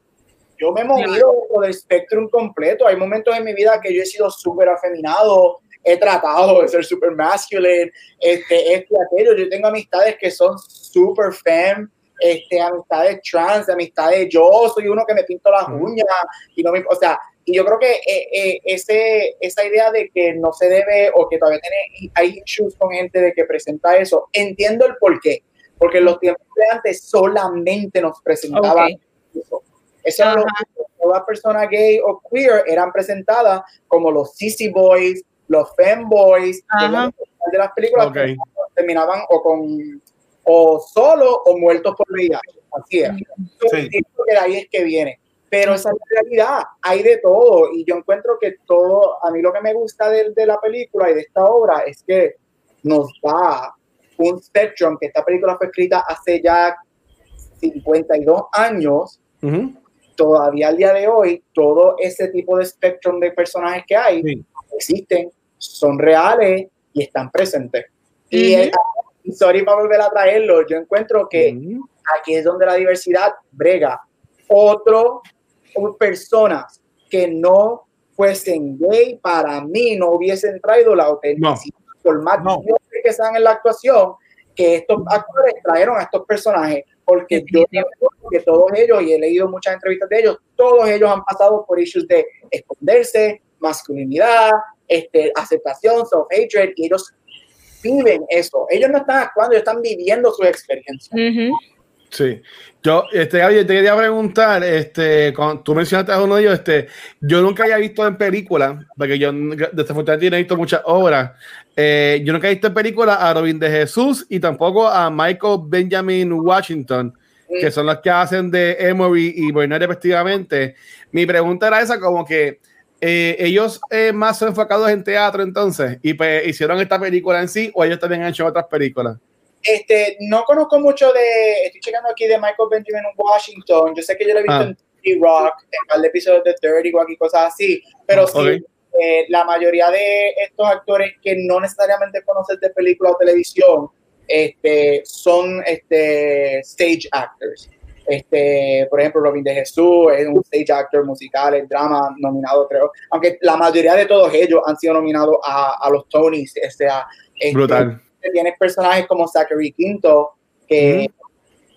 yo me he movido por el espectro completo. Hay momentos en mi vida que yo he sido súper afeminado, he tratado de ser super masculine, este, este, aquello. Yo tengo amistades que son super fem, este, amistades trans, amistades yo soy uno que me pinto las uñas y no me, o sea, y yo creo que eh, eh, ese, esa idea de que no se debe o que todavía tiene, hay issues con gente de que presenta eso, entiendo el por qué, porque en los tiempos de antes solamente nos presentaban eso. Eso era lo todas personas gay o queer eran presentadas como los sissy boys, los femboys de las películas terminaban o con o solo o muertos por VIH. Así es. Sí. que de ahí es que viene. Pero esa es la realidad, hay de todo. Y yo encuentro que todo, a mí lo que me gusta de, de la película y de esta obra es que nos da un spectrum, que esta película fue escrita hace ya 52 años, todavía al día de hoy, todo ese tipo de spectrum de personajes que hay existen, son reales y están presentes. Y sorry para volver a traerlo, yo encuentro que aquí es donde la diversidad brega. Otro, personas que no fuesen gay, para mí no hubiesen traído la autenticidad, por más que sean en la actuación, que estos actores trajeron a estos personajes, porque yo que todos ellos, y he leído muchas entrevistas de ellos, todos ellos han pasado por issues de esconderse, masculinidad, este, aceptación, self-hatred, y ellos viven eso. Ellos no están actuando, ellos están viviendo su experiencia. Sí, yo, este, te quería preguntar, este, cuando tú mencionaste a uno de ellos, este, yo nunca había visto en película, porque yo desafortunadamente no he visto muchas obras, eh, yo nunca he visto en película a Robin de Jesús y tampoco a Michael Benjamin Washington, que son los que hacen de Emory y Bernard respectivamente. Mi pregunta era esa, como que eh, ellos eh, más son enfocados en teatro entonces y pues, hicieron esta película en sí o ellos también han hecho otras películas. Este, no conozco mucho de, estoy checando aquí de Michael Benjamin Washington, yo sé que yo lo he visto ah. en t Rock, en par de episodios de 30 y cosas así, pero sí, eh, la mayoría de estos actores que no necesariamente conocen de película o televisión, este, son este, stage actors. Este, por ejemplo, Robin de Jesús es un stage actor musical, el drama nominado, creo. Aunque la mayoría de todos ellos han sido nominados a, a los Tonys. Este, este, Brutal. Tienes personajes como Zachary Quinto, que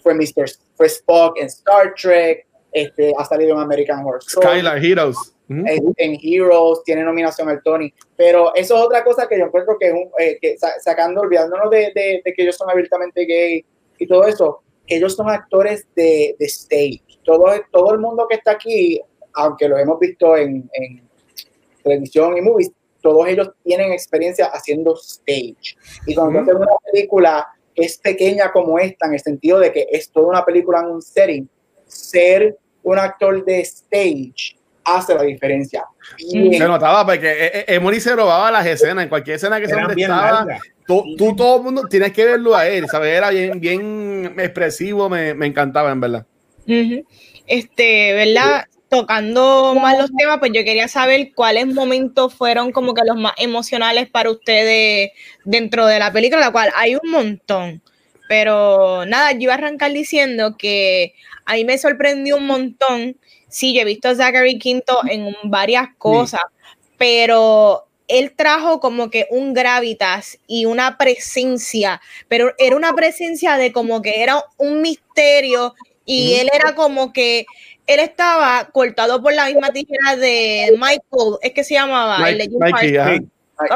fue Mr. fue Spock en Star Trek, este, ha salido en American Horror Story. Skylar Heroes. en, Heroes, tiene nominación al Tony. Pero eso es otra cosa que yo encuentro que, eh, que sacando, olvidándonos de, de, de, que ellos son abiertamente gay y todo eso, ellos son actores de, de stage. Todo, todo el mundo que está aquí, aunque lo hemos visto en, en televisión y movies, todos ellos tienen experiencia haciendo stage. Y cuando uh una película es pequeña como esta, en el sentido de que es toda una película en un setting, ser un actor de stage hace la diferencia. Se notaba porque eh, eh, Emory se robaba las escenas, en cualquier escena que se estaba, tú, tú, todo el mundo tienes que verlo a él, ¿sabes? Era bien, bien expresivo, me, me encantaba, en verdad. Este, ¿verdad? Tocando más los temas, pues yo quería saber cuáles momentos fueron como que los más emocionales para ustedes dentro de la película, la cual hay un montón. Pero nada, yo iba a arrancar diciendo que a mí me sorprendió un montón. Sí, yo he visto a Zachary Quinto en varias cosas, pero él trajo como que un gravitas y una presencia, pero era una presencia de como que era un misterio y él era como que él estaba cortado por la misma tijera de Michael, es que se llamaba el Michael,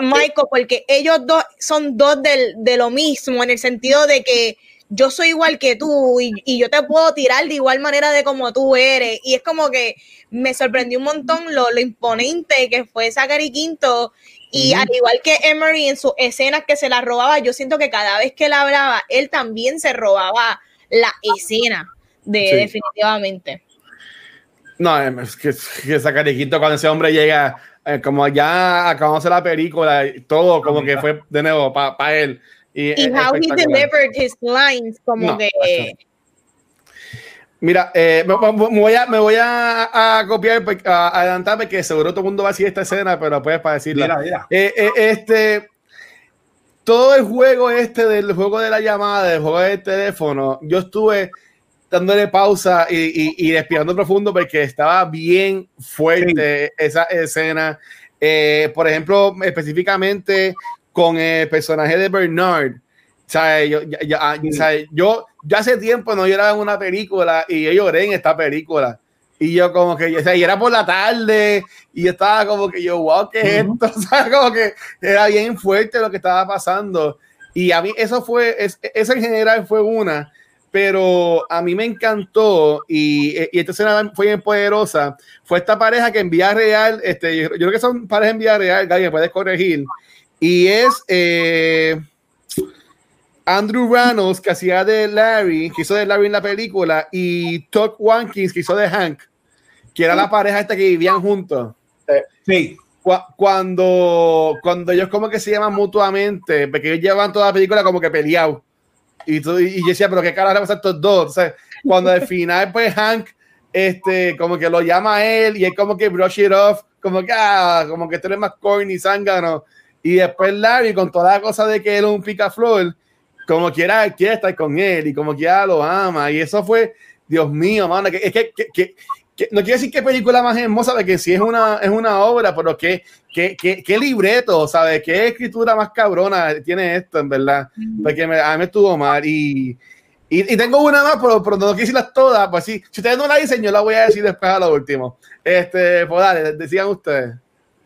Michael, porque ellos dos son dos de lo mismo en el sentido de que yo soy igual que tú y, yo te puedo tirar de igual manera de como tú eres. Y es como que me sorprendió un montón lo, lo imponente que fue Zachary Quinto. Y al igual que Emery en sus escenas que se la robaba, yo siento que cada vez que él hablaba, él también se robaba la escena, de, definitivamente. No, es que, Quinto cuando ese hombre llega, eh, como ya acabamos la película, todo como que fue de nuevo para él y, how he delivered his lines, como que. Mira, eh, me, voy a, me voy a, a copiar, a adelantarme, que seguro todo el mundo va a decir esta escena, pero puedes para decirla. Eh, eh, este, todo el juego este del juego de la llamada, del juego del teléfono, yo estuve dándole pausa y, y, y respirando profundo porque estaba bien fuerte esa escena. por ejemplo, específicamente con el personaje de Bernard, ¿sabes? Yo, ya, ya, ah, ¿sabes? yo, yo hace tiempo no lloraba en una película y yo lloré en esta película. Y yo como que, o sea, y era por la tarde y estaba como que yo, wow, ¿qué es esto? O sea, como que era bien fuerte lo que estaba pasando. Y a mí eso fue, es, esa en general fue una, pero a mí me encantó y, y esta escena fue bien poderosa. Fue esta pareja que en Vía Real, este, yo, creo que son parejas en Vía Real, Gaby, me puedes corregir. Y es eh, Andrew Reynolds, que hacía de Larry, que hizo de Larry en la película, y Todd Watkins, que hizo de Hank, que era la pareja esta que vivían juntos. Sí. Cu- Cuando, cuando ellos como que se llaman mutuamente, porque ellos llevan toda la película como que peleados. Y, tú- y yo decía, pero qué carajo pasa a estos dos. O sea, cuando al final, pues Hank, este, como que lo llama a él y él como que brush it off, como que, ah, como que tú eres más corny, zángano. Y después Larry, con toda la cosa de que él es un picaflor, como quiera, quiere estar con él y como quiera lo ama. Y eso fue, Dios mío, mano, que, es que, que- que- que- no quiero decir qué película más hermosa, porque sí es una, es una obra, pero qué, qué, qué, qué libreto, ¿sabes? Qué escritura más cabrona tiene esto, en verdad. Porque me, a mí me estuvo mal. Y, y, y tengo una más, pero, pero no quiero decirlas todas. Pues sí, si ustedes no la dicen, yo la voy a decir después a lo último. Este, pues dale, decían ustedes.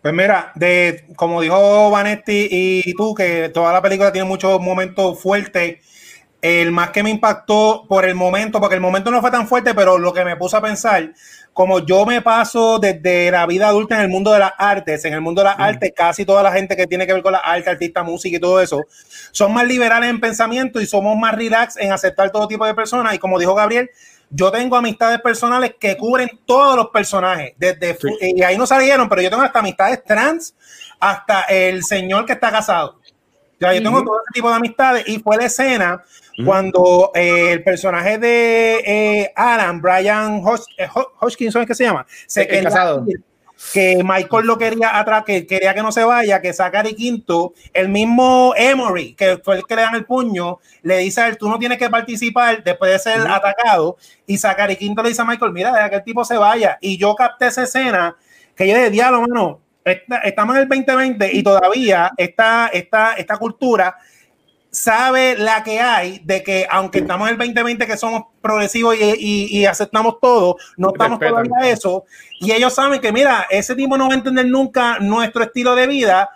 Pues mira, de como dijo Vanetti y tú, que toda la película tiene muchos momentos fuertes. El más que me impactó por el momento, porque el momento no fue tan fuerte, pero lo que me puso a pensar, como yo me paso desde la vida adulta en el mundo de las artes, en el mundo de las artes, casi toda la gente que tiene que ver con la arte, artista, música y todo eso, son más liberales en pensamiento y somos más relax en aceptar todo tipo de personas. Y como dijo Gabriel, yo tengo amistades personales que cubren todos los personajes. Desde y ahí no salieron, pero yo tengo hasta amistades trans, hasta el señor que está casado. Yo tengo todo ese tipo de amistades y fue la escena cuando eh, el personaje de eh, Alan, Brian Hos- eh, Ho- Hodgkinson, ¿es que se llama? Se El quería casado. que Michael lo quería atrás, que quería que no se vaya, que Zachary Quinto, el mismo Emory, que fue el que le dan el puño, le dice a él, tú no tienes que participar después de ser atacado, y Zachary Quinto le dice a Michael, mira, deja que el tipo se vaya, y yo capté esa escena, que yo de diálogo, mano, esta- estamos en el 2020 y todavía esta, esta, esta cultura sabe la que hay de que aunque estamos en el 2020 que somos progresivos y, y- y aceptamos todo, no estamos Respetan. todavía eso. Y ellos saben que mira, ese tipo no va a entender nunca nuestro estilo de vida,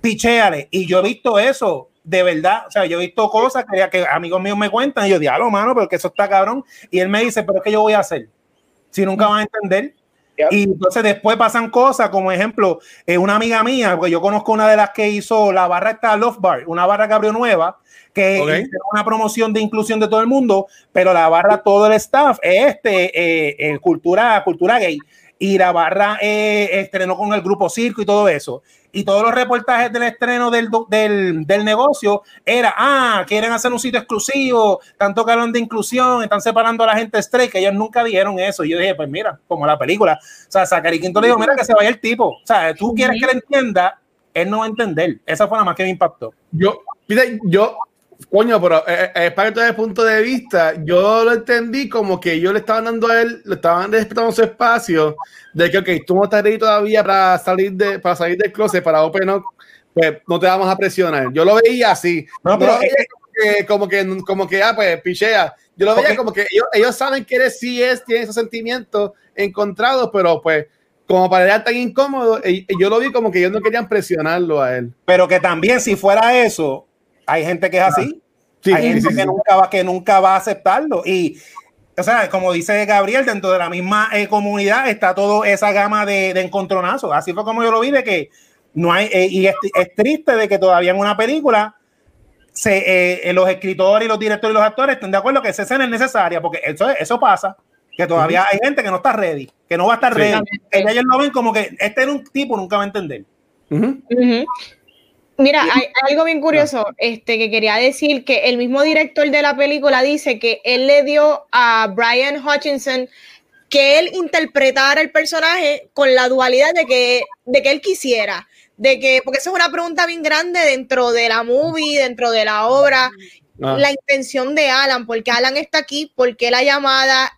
pichéale y yo he visto eso de verdad, o sea, yo he visto cosas que, que amigos míos me cuentan y yo diablo, mano, pero que eso está cabrón y él me dice, pero es que yo voy a hacer si nunca van a entender Yep. y entonces después pasan cosas, como ejemplo, eh, una amiga mía, porque yo conozco una de las que hizo la barra esta Love Bar, una barra que abrió nueva, que hicieron una promoción de inclusión de todo el mundo, pero la barra, todo el staff es este, eh, eh, cultura, cultura gay. Y la barra eh, estrenó con el grupo Circo y todo eso. Y todos los reportajes del estreno del, del, del negocio era, ah, quieren hacer un sitio exclusivo, tanto que hablan de inclusión, están separando a la gente straight, que ellos nunca dijeron eso. Y yo dije, pues mira, como la película. O sea, Zachary Quinto le dijo, mira que se vaya el tipo. O sea, tú quieres que le entienda, él no va a entender. Esa fue la más que me impactó. Yo, mire, yo, coño, pero eh, eh, para todo el punto de vista, yo lo entendí como que yo le estaban dando a él, le estaban respetando su espacio, de que, ok, tú no estás ready todavía para salir, de, para salir del closet, para Open Up, pues no te vamos a presionar. Yo lo veía así. No, pero veía como que, como que, como que, ah, pues, pichea. Yo lo veía Ok. como que ellos, ellos saben que él sí es, tiene esos sentimientos encontrados, pero pues, como para él tan incómodo, eh, yo lo vi como que ellos no querían presionarlo a él. Pero que también, si fuera eso, hay gente que es así. Sí, hay sí, gente sí, que, sí. Nunca va, que nunca va a aceptarlo. Y, o sea, como dice Gabriel, dentro de la misma eh, comunidad está toda esa gama de, de encontronazos. Así fue como yo lo vi, de que no hay, eh, y es, es triste de que todavía en una película se, eh, los escritores y los directores y los actores estén de acuerdo que esa escena es necesaria, porque eso, eso pasa, que todavía hay gente que no está ready, que no va a estar Sí. ready. Que ellos lo ven como que este era un tipo, nunca va a entender. Ujú. Ujú. Mira, hay algo bien curioso este, que quería decir que el mismo director de la película dice que él le dio a Brian Hutchinson que él interpretara el personaje con la dualidad de que, de que él quisiera, de que, porque eso es una pregunta bien grande dentro de la movie, dentro de la obra, Ah. la intención de Alan, porque Alan está aquí, porque la llamada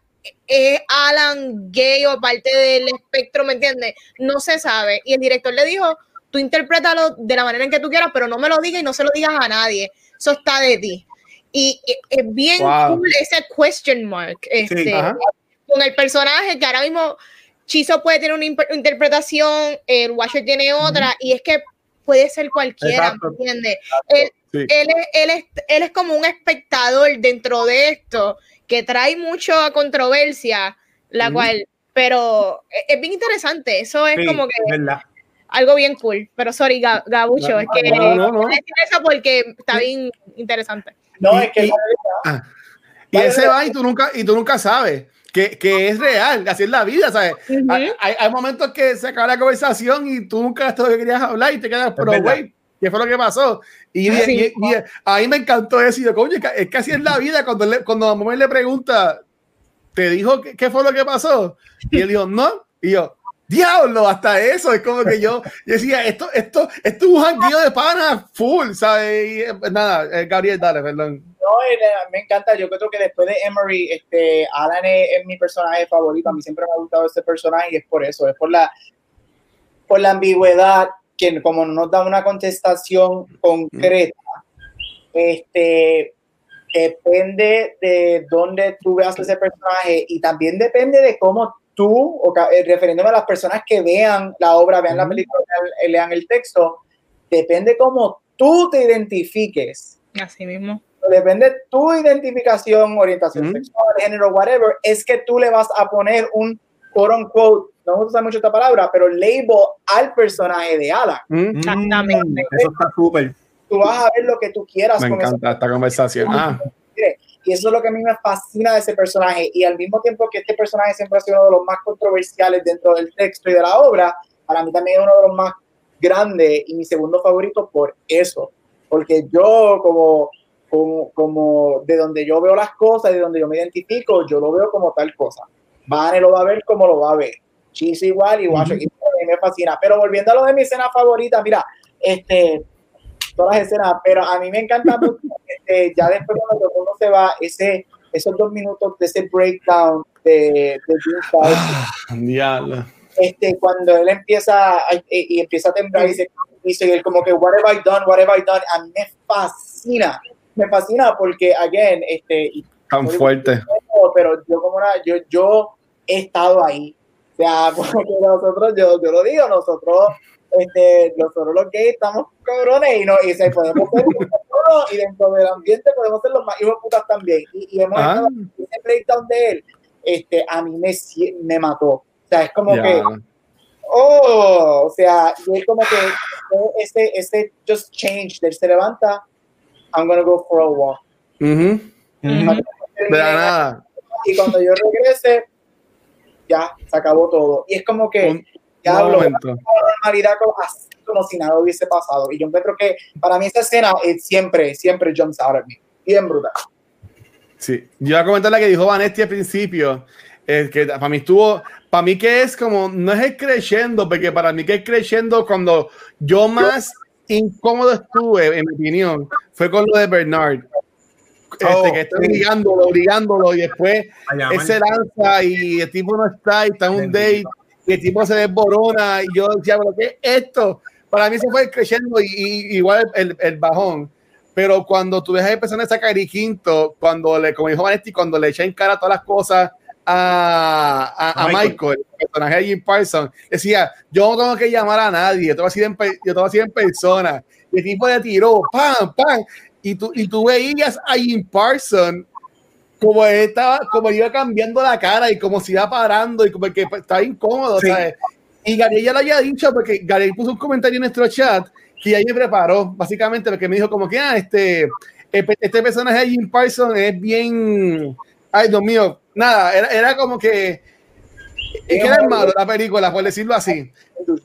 es Alan gay o parte del espectro, ¿me entiendes? No se sabe. Y el director le dijo, tú interprétalo de la manera en que tú quieras, pero no me lo digas y no se lo digas a nadie. Eso está de ti. Y es bien Wow. cool ese question mark. Este, ajá. con el personaje que ahora mismo Chizo puede tener una interpretación, el Watcher tiene otra, y es que puede ser cualquiera, Exacto. ¿me entiendes? Él, Sí. él, es, él, es, él es como un espectador dentro de esto que trae mucho a controversia, la Ujú. cual, pero es, es bien interesante, eso es Sí, como que es verdad. Algo bien cool, pero sorry, Ga- Gabucho, No, es que no, no, no. voy a decir eso porque está bien interesante. No, Y- es que y- Y él se va y tú nunca, y tú nunca sabes que, que es real, así es la vida, ¿sabes? Ujú. hay, hay- hay momentos que se acaba la conversación y tú nunca has todo lo que querías hablar y te quedas, pero güey, ¿qué fue lo que pasó? Y, y- Sí. y- y a mí me encantó eso y yo, coño, es que- es que así es la vida cuando, le, cuando a mamá le pregunta, ¿te dijo qué, qué fue lo que pasó? Y él dijo, no, y yo, diablo, hasta eso, es como que yo, decía, esto, esto, esto es un jangueo de pana full, ¿sabes? Y, eh, pues nada, eh, Gabriel, dale, perdón. No, eh, me encanta. Yo creo que después de Emery, este, Alan es, es mi personaje favorito. A mí siempre me ha gustado este personaje y es por eso, es por la, por la ambigüedad que como no nos da una contestación concreta, este, depende de dónde tú veas ese personaje y también depende de cómo tú, o eh, refiriéndome a las personas que vean la obra, vean la película, lean- lean el texto, depende cómo tú te identifiques Así mismo. depende de tu identificación, orientación Ujú. sexual, género, whatever, es que tú le vas a poner un quote unquote, no me gusta mucho esta palabra, pero label al personaje de Alan. ¿Mm? Exactamente. Mm, eso está súper. Tú vas a ver lo que tú quieras Me con encanta esta conversación. Ah, y eso es lo que a mí me fascina de ese personaje. Y al mismo tiempo que este personaje siempre ha sido uno de los más controversiales dentro del texto y de la obra, para mí también es uno de los más grandes y mi segundo favorito por eso. Porque yo, como, como, como de donde yo veo las cosas, de donde yo me identifico, yo lo veo como tal cosa. Vane lo va a ver como lo va a ver. Chis igual y a mí me fascina. Pero volviendo a lo de mi escena favorita, mira, este, todas las escenas, pero a mí me encanta mucho, este, ya después cuando mundo se va, ese, esos dos minutos de ese breakdown de, de ah, diablo. este, cuando él empieza a- y, empieza a temblar y se dice y él como que what have I done, what have I done, a mí me fascina, me fascina porque again, este, Tan fuerte. pero yo como una, yo, yo he estado ahí. O sea, porque nosotros, yo, yo lo digo, nosotros, este, nosotros los gays estamos cabrones y no, y se podemos ser y dentro del ambiente podemos ser los más hijos de putas también. Y, y hemos Ah. estado en ese breakdown de él, este, a mí me, me mató. O sea, es como Ya. que, oh, o sea, y es como que ese, ese just change, de él se levanta, I'm gonna go for a walk. De la nada. y cuando yo regrese, ya se acabó todo. Y es como que Un, ya un hablo momento. normalidad como, así como si nada hubiese pasado. Y yo encuentro que para mí esa escena es siempre, siempre jumps out at me. Bien brutal. Sí, yo voy a comentar la que dijo Vanetti al principio, eh, que para mí estuvo, para mí que es como, no es el creciendo, porque para mí que es creciendo cuando yo más incómodo estuve, en mi opinión, fue con lo de Bernard. Este, Oh, que está obligándolo, obligándolo, y después él se lanza y el tipo no está, y está en un date, y el tipo se desborona, y yo decía, pero ¿qué es esto? Para mí se fue creciendo y, y- igual el, el bajón. Pero cuando tú ves a empezar a sacar y quinto, cuando le, como dijo Vanetti, cuando le echa en cara todas las cosas a, a, a A Michael. Michael. el personaje de Jim Parsons, decía, yo no tengo que llamar a nadie, yo te voy a decir en, yo te voy a decir en persona. Y el tipo le tiró, pam, pam, y tú, y tú veías a Jim Parsons como estaba, como iba cambiando la cara y como se iba parando y como que estaba incómodo, Sí. ¿sabes? Y Gabriel ya lo había dicho porque Gabriel puso un comentario en nuestro chat que ya me preparó, básicamente, porque me dijo como que, ah, este, este personaje de Jim Parsons es bien, ay, Dios mío, nada, era, era como que, es que era el malo la película, por decirlo así.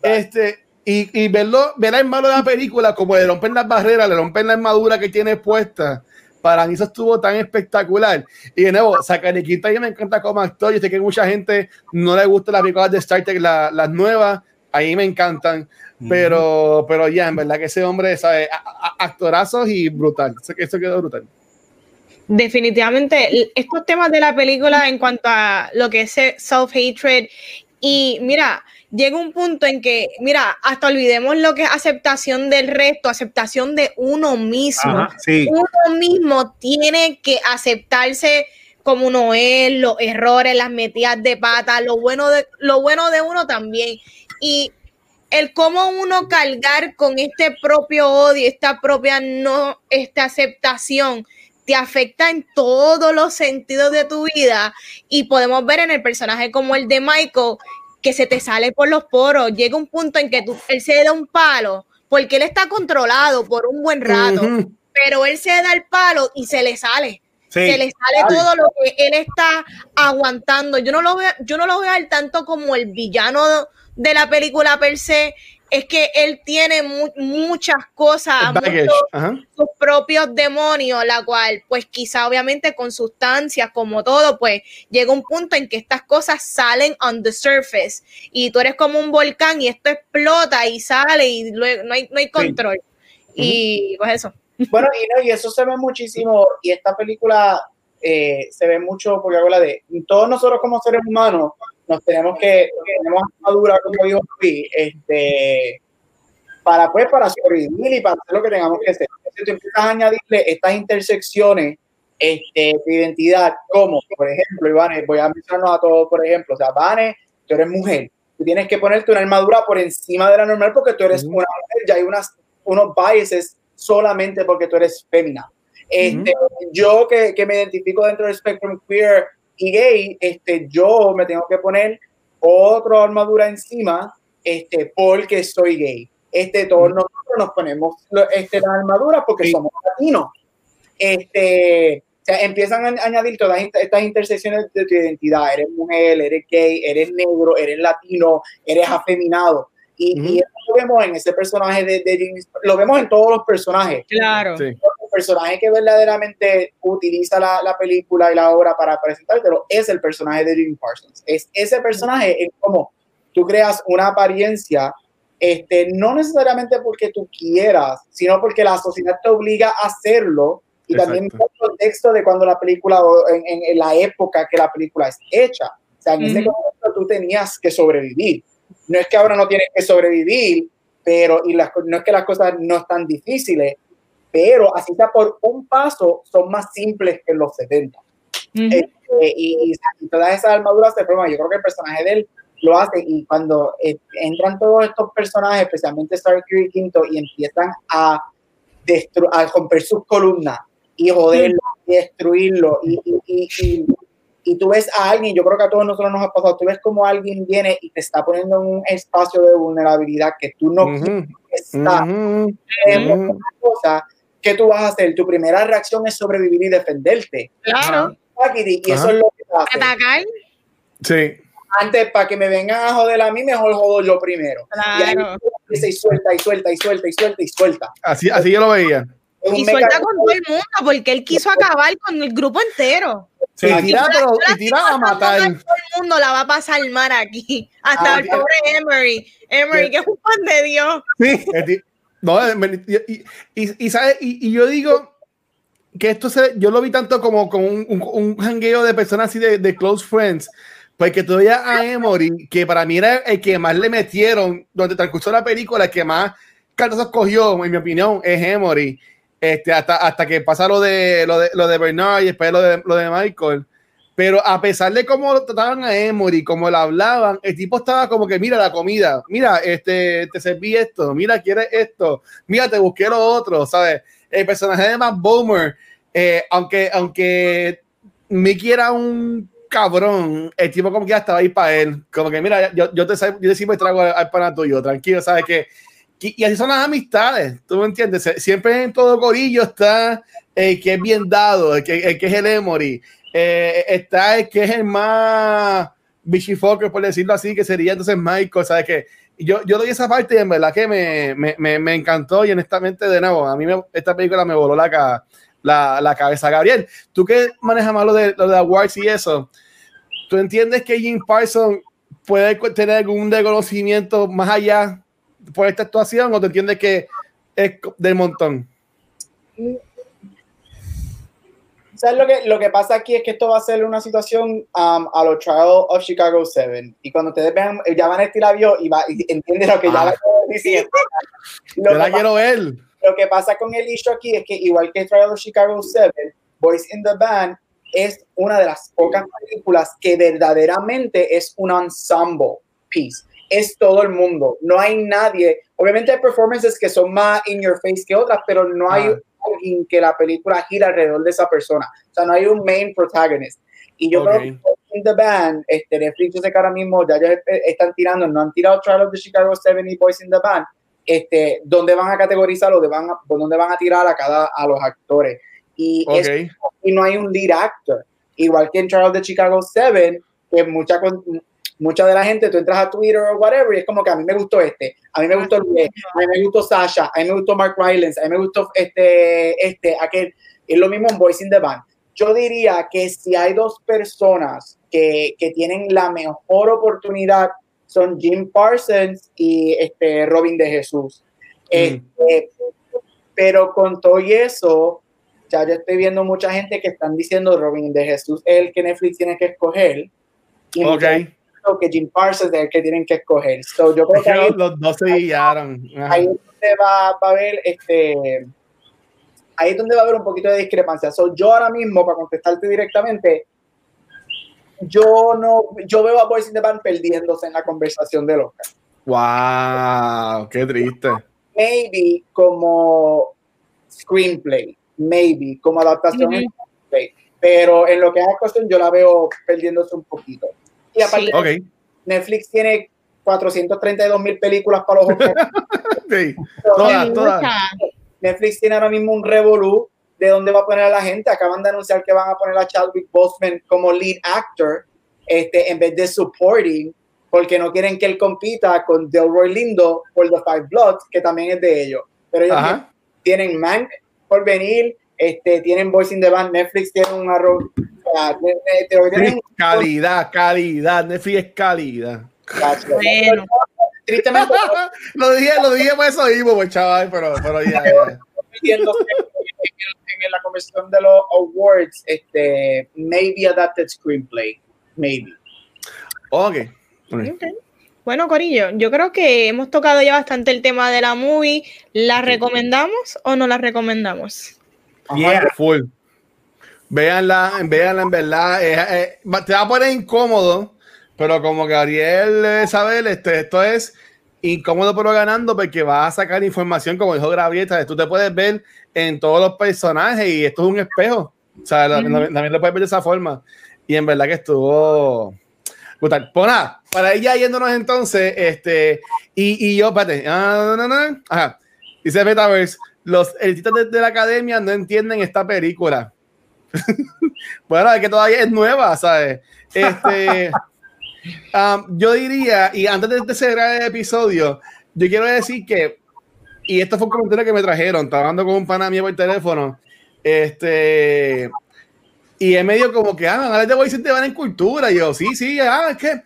Este, y, y verlo, ver al malo de la película, como le rompen las barreras, le rompen la armadura que tiene puesta, para mí eso estuvo tan espectacular. Y de nuevo, Zachary Quinto a mí me encanta como actor. Yo sé que mucha gente no le gusta las películas de Star Trek, la- las nuevas, a mí me encantan. Pero, pero ya, en verdad que ese hombre, ¿sabe? A- a- Actorazos y brutal. Eso, eso quedó brutal. Definitivamente, estos temas de la película en cuanto a lo que es self-hatred, y mira, llega un punto en que, mira, hasta olvidemos lo que es aceptación del resto, aceptación de uno mismo. Ajá, sí. Uno mismo tiene que aceptarse como uno es, los errores, las metidas de pata, lo bueno de, lo bueno de uno también. Y el cómo uno cargar con este propio odio, esta propia no, esta aceptación, te afecta en todos los sentidos de tu vida. Y podemos ver en el personaje como el de Michael, que se te sale por los poros. Llega un punto en que tú, él se da un palo, porque él está controlado por un buen rato, pero él se da el palo y se le sale. Sí. Se le sale todo lo que él está aguantando. Yo no lo veo, yo no lo veo al tanto como el villano de la película per se. Es que él tiene mu- muchas cosas, muchos- sus propios demonios, la cual, pues quizá obviamente con sustancias, como todo, pues llega un punto en que estas cosas salen on the surface y tú eres como un volcán y esto explota y sale y luego no hay, no hay control. Y pues eso. Bueno, y, no, y eso se ve muchísimo, y esta película eh, se ve mucho porque habla de todos nosotros como seres humanos nos tenemos que tenemos madura como dijo Luis, este para pues para sobrevivir y para hacer lo que tengamos que hacer. Si tú empiezas a añadirle estas intersecciones este, de identidad, como por ejemplo, Iván, voy a mencionarnos a todos, por ejemplo, o sea, Vane, tú eres mujer, tú tienes que ponerte una armadura por encima de la normal porque tú eres una mujer, ya hay unas, unos biases solamente porque tú eres fémina. Este, Yo que, que me identifico dentro del spectrum queer y gay, este, yo me tengo que poner otra armadura encima este, porque soy gay. Este, todos Ujú. nosotros nos ponemos este, la armadura porque Sí. somos latinos. Este, o sea, empiezan a añadir todas estas intersecciones de tu identidad. Eres mujer, eres gay, eres negro, eres latino, eres afeminado. Y, Ujú. y eso lo vemos en ese personaje de, de James- lo vemos en todos los personajes Claro. Sí. Personaje que verdaderamente utiliza la, la película y la obra para presentártelo es el personaje de Jim Parsons. Es ese personaje es como tú creas una apariencia, este, no necesariamente porque tú quieras, sino porque la sociedad te obliga a hacerlo y también el contexto de cuando la película, en, en- en la época que la película es hecha. O sea, en ese contexto tú tenías que sobrevivir. No es que ahora no tienes que sobrevivir, pero y las, no es que las cosas no están difíciles, pero así está por un paso, son más simples que en los 70. Ujú. Eh, y, y- y todas esas armaduras se forman. Yo creo que el personaje de él lo hace y cuando eh, entran todos estos personajes, especialmente Starkey y Quinto, y empiezan a, a romper sus columnas y joderlo y destruirlo y, y, y, y- y tú ves a alguien, yo creo que a todos nosotros nos ha pasado, tú ves como alguien viene y te está poniendo en un espacio de vulnerabilidad que tú no Ujú. quieres estar cosa que tú vas a hacer. Tu primera reacción es sobrevivir y defenderte. Claro. Y eso Ajá. es lo que hace. Atacar. Sí. Antes, para que me vengan a joder a mí, mejor jodo yo primero. Y ahí Claro. y suelta y suelta y suelta y suelta y suelta. Así, así yo lo veía. Y suelta con todo el mundo porque él quiso acabar con el grupo entero. Sí. y tira, pero, y tira a matar. Todo el mundo la va a pasar mal aquí. Hasta Ah, el pobre Emery. Emery, que es un pan de Dios. Sí. No, eh, y, y, y, ¿sabes? Y, yo digo que esto se, yo lo vi tanto como, como un, un, jangueo de personas así de, de close friends, porque todavía a Emory, que para mí era el que más le metieron durante el transcurso la película, el que más cartazos cogió, en mi opinión, es Emory. Este, hasta, hasta que pasa lo de, lo de, lo de Bernard y después lo de, lo de Michael. Pero a pesar de cómo trataban a Emory, cómo le hablaban, el tipo estaba como que, mira la comida, mira, este, te serví esto, mira, quieres esto, mira, te busqué lo otro, ¿sabes? El personaje de Matt Bomer, eh, aunque, aunque Mickey era un cabrón, el tipo como que ya estaba ahí para él, como que, mira, yo, yo te yo te siempre traigo al, al pana tuyo, tranquilo, ¿sabes? Que, y, y así son las amistades, ¿tú me entiendes? Siempre en todo gorillo está el que es bien dado, el que, el que es el Emory, eh, está el que es el más bitchy fucker, por decirlo así, que sería entonces Michael, ¿sabes? Que yo, yo doy esa parte y en verdad que me, me, me, me encantó y honestamente, de nuevo, a mí esta película me voló la, la, la cabeza. Gabriel, tú que manejas más lo de, lo de awards y eso, ¿tú entiendes que Jim Parsons puede tener algún reconocimiento más allá por esta actuación o tú entiendes que es del montón? ¿Sabes lo que, lo que pasa aquí es que esto va a ser una situación um, a los Trial of Chicago 7. Y cuando ustedes vean, ya van a estirar vio y, va, y entiende lo que ya Ah. va a decir. Lo Yo la pasa- quiero ver. lo que pasa con el issue aquí es que igual que Trial of Chicago 7, Boys in the Band es una de las pocas películas que verdaderamente es un ensemble piece. Es todo el mundo. No hay nadie. Obviamente hay performances que son más in your face que otras, pero no hay Ah. Alguien que la película gira alrededor de esa persona. O sea, no hay un main protagonist. Y yo creo Ok. que in the Band, este, Netflix, yo sé que ahora mismo ya ellos están tirando, no han tirado Trial of the Chicago 7 y Boys in the Band, este, dónde van a categorizar dónde van a, dónde van a tirar a cada a los actores. Y, es- Ok. y no hay un lead actor. Igual que en Trial of the Chicago 7, que mucha, mucha de la gente, tú entras a Twitter o whatever, y es como que a mí me gustó este, a mí me gustó Luis, a mí me gustó Sasha, a mí me gustó Mark Rylance, a mí me gustó este, este, aquel. Es lo mismo en Voice in the Band. Yo diría que si hay dos personas que, que tienen la mejor oportunidad, son Jim Parsons y este, Robin de Jesús. Este, pero con todo y eso, ya yo estoy viendo mucha gente que están diciendo Robin de Jesús es el que Netflix tiene que escoger. Y Ok. Que Jim Parsons es el que tienen que escoger. So, yo creo que ahí, los, dos se guiaron. Ahí es donde va, va a haber este ahí es donde va a haber un poquito de discrepancia. So, yo ahora mismo, para contestarte directamente, yo no, yo veo a Boys in the Band perdiéndose en la conversación del Oscar. Wow, qué triste. maybe como screenplay, maybe como adaptación en Ujú. screenplay, pero en lo que es actuación yo la veo perdiéndose un poquito. Y aparte, Sí. Netflix tiene 432 mil películas para los Oscars. Sí. Todas, todas. Netflix tiene ahora mismo un revolú de dónde va a poner a la gente. Acaban de anunciar que van a poner a Chadwick Boseman como lead actor este, en vez de supporting, porque no quieren que él compita con Delroy Lindo por The Five Bloods, que también es de ellos. Pero ellos Ajá. tienen Mank por venir, este, tienen Voice in the Band, Netflix tiene un arroz. Sea, te Calidad, calidad. Netflix es calidad. Bueno. Tristemente, lo dije, lo dije por eso mismo, pues chaval, pero, pero ya, ya. en, en la conversión de los awards, este, maybe adapted screenplay, maybe. Ok. Ok. Ok. Bueno, Corillo, yo creo que hemos tocado ya bastante el tema de la movie. ¿La recomendamos o no la recomendamos? Yeah. Full. Véanla, véanla en verdad. eh, eh, va- te va a poner incómodo, pero como Gabriel debe saber, este, esto es incómodo pero ganando porque vas a sacar información, como dijo ¿sabes? tú te puedes ver en todos los personajes y esto es un espejo. O sea, Ujú. la- también lo puedes ver de esa forma. Y en verdad que estuvo brutal. Pues nada, para ir ya yéndonos entonces, este, y, y yo, espérate, ah, no, no, no, ajá, dice Metaverse, los editistas de, de la academia no entienden esta película. bueno, es que todavía es nueva, ¿sabes? Este, um, yo diría, y antes de, de cerrar el episodio, yo quiero decir que, y esto fue un comentario que me trajeron, estaba hablando con un pana mío por teléfono, este, y es medio como que, ah, ahora te voy a decir te van en cultura, y yo, sí, sí, ah, es que,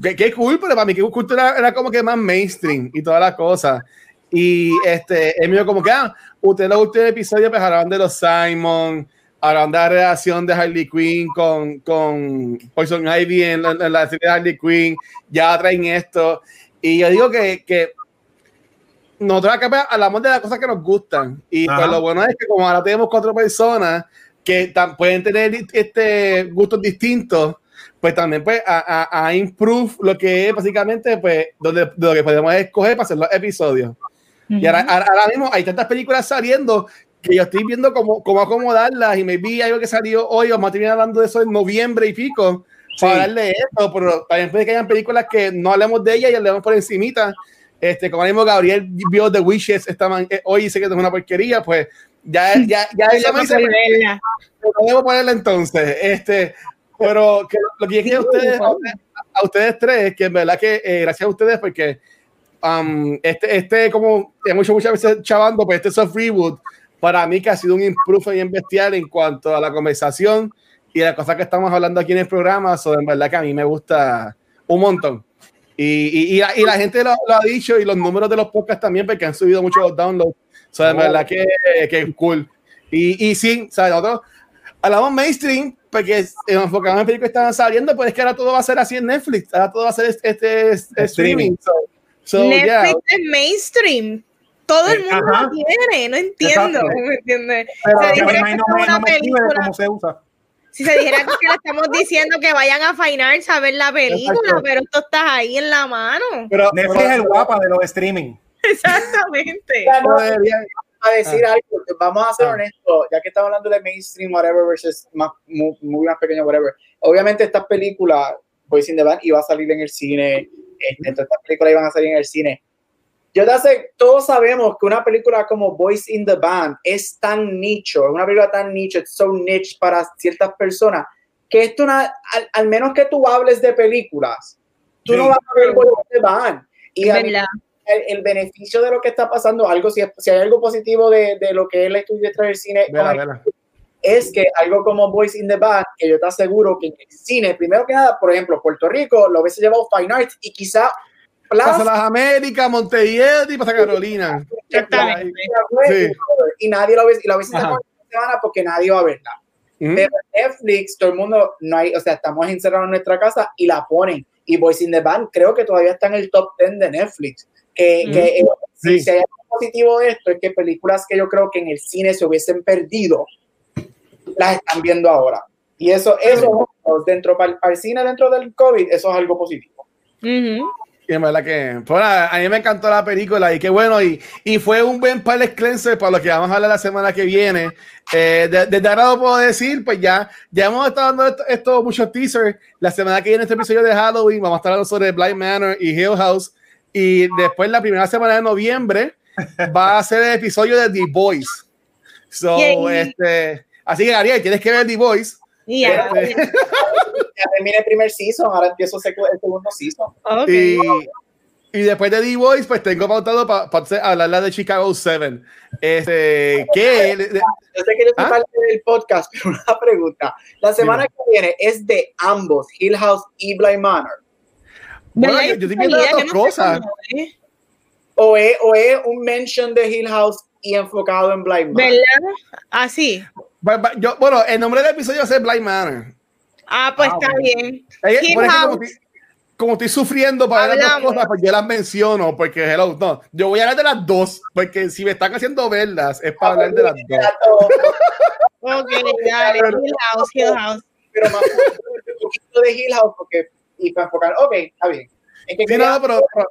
que, que cool, pero para mí que cultura era como que más mainstream y todas las cosas. Y este, es medio como que, ah, usted lo últimos episodios pues hablaban de los Simon, hablaban de la relación de Harley Quinn con, con Poison Ivy en, la- en la serie de Harley Quinn, ya traen esto. Y yo digo que, que nosotros acá pues, hablamos de las cosas que nos gustan. Y pues, lo bueno es que como ahora tenemos cuatro personas que pueden tener este, gustos distintos, pues también pues a, a, a improve lo que es básicamente pues donde, de lo que podemos escoger para hacer los episodios. Y ahora, ahora, ahora mismo hay tantas películas saliendo que yo estoy viendo cómo, cómo acomodarlas y me vi algo que salió hoy, vamos a terminar hablando de eso en noviembre y pico para Sí. darle esto, pero también puede que hayan películas que no hablemos de ellas y hablemos por encimita. Este, como mismo Gabriel vio The Wishes esta man- eh, hoy dice que es una porquería, pues ya, ya, ya ella me dice, verla. podemos ponerla entonces. Este, pero que lo, lo que yo quiero a ustedes, a, ustedes- a ustedes tres, que en verdad que eh, gracias a ustedes, porque um, este, este, como hemos hecho muchas veces chavando, pues este soft reboot, para mí que ha sido un improve bien bestial en cuanto a la conversación y las cosas que estamos hablando aquí en el programa, so, en verdad que a mí me gusta un montón. Y, y, y, la, y la gente lo, lo ha dicho y los números de los podcasts también, porque han subido muchos los downloads. So, en Oh. verdad que, que es cool. Y, y sí, o sea, nosotros hablamos mainstream, porque eh, enfocamos en películas que estaban saliendo, pues es que ahora todo va a ser así en Netflix, ahora todo va a ser este, este streaming. So, so, Netflix yeah. es mainstream. Todo el Eh, mundo ajá. lo tiene, no entiendo. Exacto. ¿me entiendes? Pero Se que dijera me- que no es una película, cómo se usa. si se dijera que le estamos diciendo que vayan a Fine Arts a ver la película, Exacto. pero esto está ahí en la mano. Pero, Netflix es el guapa de los streaming. Exactamente. Ya, no, pero deberían- a decir algo, vamos a ser Ah. honestos, ya que estamos hablando de mainstream, whatever, versus más, muy, muy más pequeño, whatever. Obviamente estas películas, Boys in the Band, iba a salir en el cine, este, todas estas películas iban a salir en el cine. Yo te hace, todos sabemos que una película como Boys in the Band es tan nicho, es una película tan nicho, es so niche para ciertas personas, que esto una, al, al menos que tú hables de películas, tú Sí. no vas a ver Boys in the Band. Y a mí- el, el beneficio de lo que está pasando, algo si, si hay algo positivo de, de lo que es la estudio detrás del cine, Vela, vela. es que algo como Boys in the Band, que yo te aseguro que en el cine, primero que nada, por ejemplo, Puerto Rico lo hubiese llevado Fine Arts y quizá Plaza Plaza Las Américas, Montevideo y Plaza Carolina. Exactamente. Sí. y nadie lo hubiese, y Ajá. sacado esta semana porque nadie va a verla. Ujú. Pero Netflix, todo el mundo, no hay, o sea, estamos encerrados en nuestra casa y la ponen. Y Boys in the Band creo que todavía está en el top 10 de Netflix. Que, que, eh, Sí. si hay algo positivo de esto es que películas que yo creo que en el cine se hubiesen perdido, las están viendo ahora. Y eso, eso dentro para el cine, dentro del COVID, eso es algo positivo. Y en verdad que, pues, a mí me encantó la película y qué bueno, y, y fue un buen palette cleanser para lo que vamos a hablar la semana que viene. Eh, de- desde ahora lo puedo decir, pues ya, ya hemos estado dando esto, esto muchos teasers. La semana que viene, este episodio de Halloween, vamos a estar hablando sobre Blind Manor y Hill House. Y después, la primera semana de noviembre, va a ser el episodio de The Boys. So, este, así que, Ariel, tienes que ver The Boys. Y ya. Este, Ya terminé el primer season, ahora empiezo el segundo season. Ok. Y, y después de The-Voice, pues tengo pautado para hablar de Chicago 7. Este, de- Yo sé que yo soy ¿Ah? parte del podcast, pero una pregunta. La semana que viene es de ambos, Hill House y Blind Manor. bueno, yo, yo estoy viendo las no cosas. es. O es, o es un mention de Hill House y enfocado en Blind Manor. ¿Verdad? Así. Yo- bueno, el nombre del episodio va a ser Blind Manor. Ah, pues Ah, está bueno. bien. Eh, Hill por eso como, House. estoy, como estoy sufriendo para ver las dos cosas, pues yo las menciono, porque hello, no, yo voy a hablar de las dos, porque si me están haciendo verlas, es para hablar de las dos. Ok, dale. Hill House, Hill House. Pero más un poquito de Hill House porque, y para enfocar, ok, está bien. Es que Sí, quería- no, pero, pero-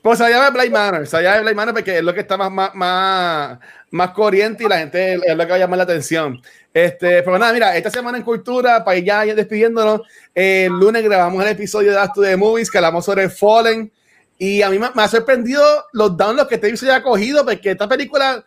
pues se llama Blind Manor, se llama Blind Manor porque es lo que está más, más, más, más corriente y la gente es lo que va a llamar la atención. Este, pero nada, mira, esta semana en Cultura, para ya, ya despidiéndonos, eh, el lunes grabamos el episodio de Astu de Movies que hablamos sobre Fallen y a mí me, me ha sorprendido los downloads que este episodio ha cogido porque esta película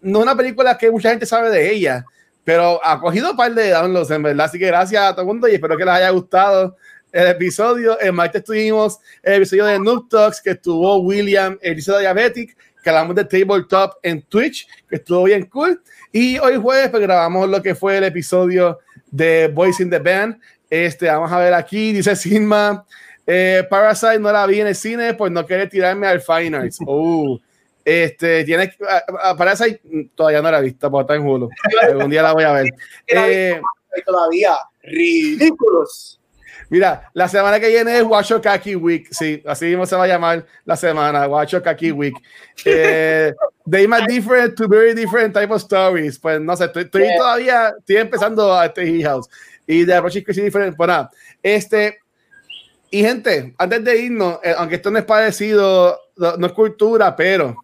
no es una película que mucha gente sabe de ella, pero ha cogido un par de downloads en verdad, así que gracias a todo el mundo y espero que les haya gustado el episodio. El martes tuvimos el episodio de Noob Talks que estuvo William, el de Diabetic, que hablamos de Tabletop en Twitch, que estuvo bien cool. Y hoy jueves pues, grabamos lo que fue el episodio de Boys in the Band. Este, vamos a ver aquí, dice Sigma. Eh, Parasite no la vi en el cine, pues no quiere tirarme al Fine Arts. Uh, este, tienes a- a Parasite mm, todavía no la he visto, porque está en Hulu. Algún día la voy a ver. Eh, todavía ridículos. Mira, la semana que viene es Watcho Kaki Week. Sí, así mismo se va a llamar la semana, Watcho Kaki Week. Eh, they might different to very different type of stories. Pues no sé, estoy, estoy Yeah. todavía, estoy empezando a este House. Y de approach is different. Pues nada, este. Y gente, antes de irnos, eh, aunque esto no es parecido, no, no es cultura, pero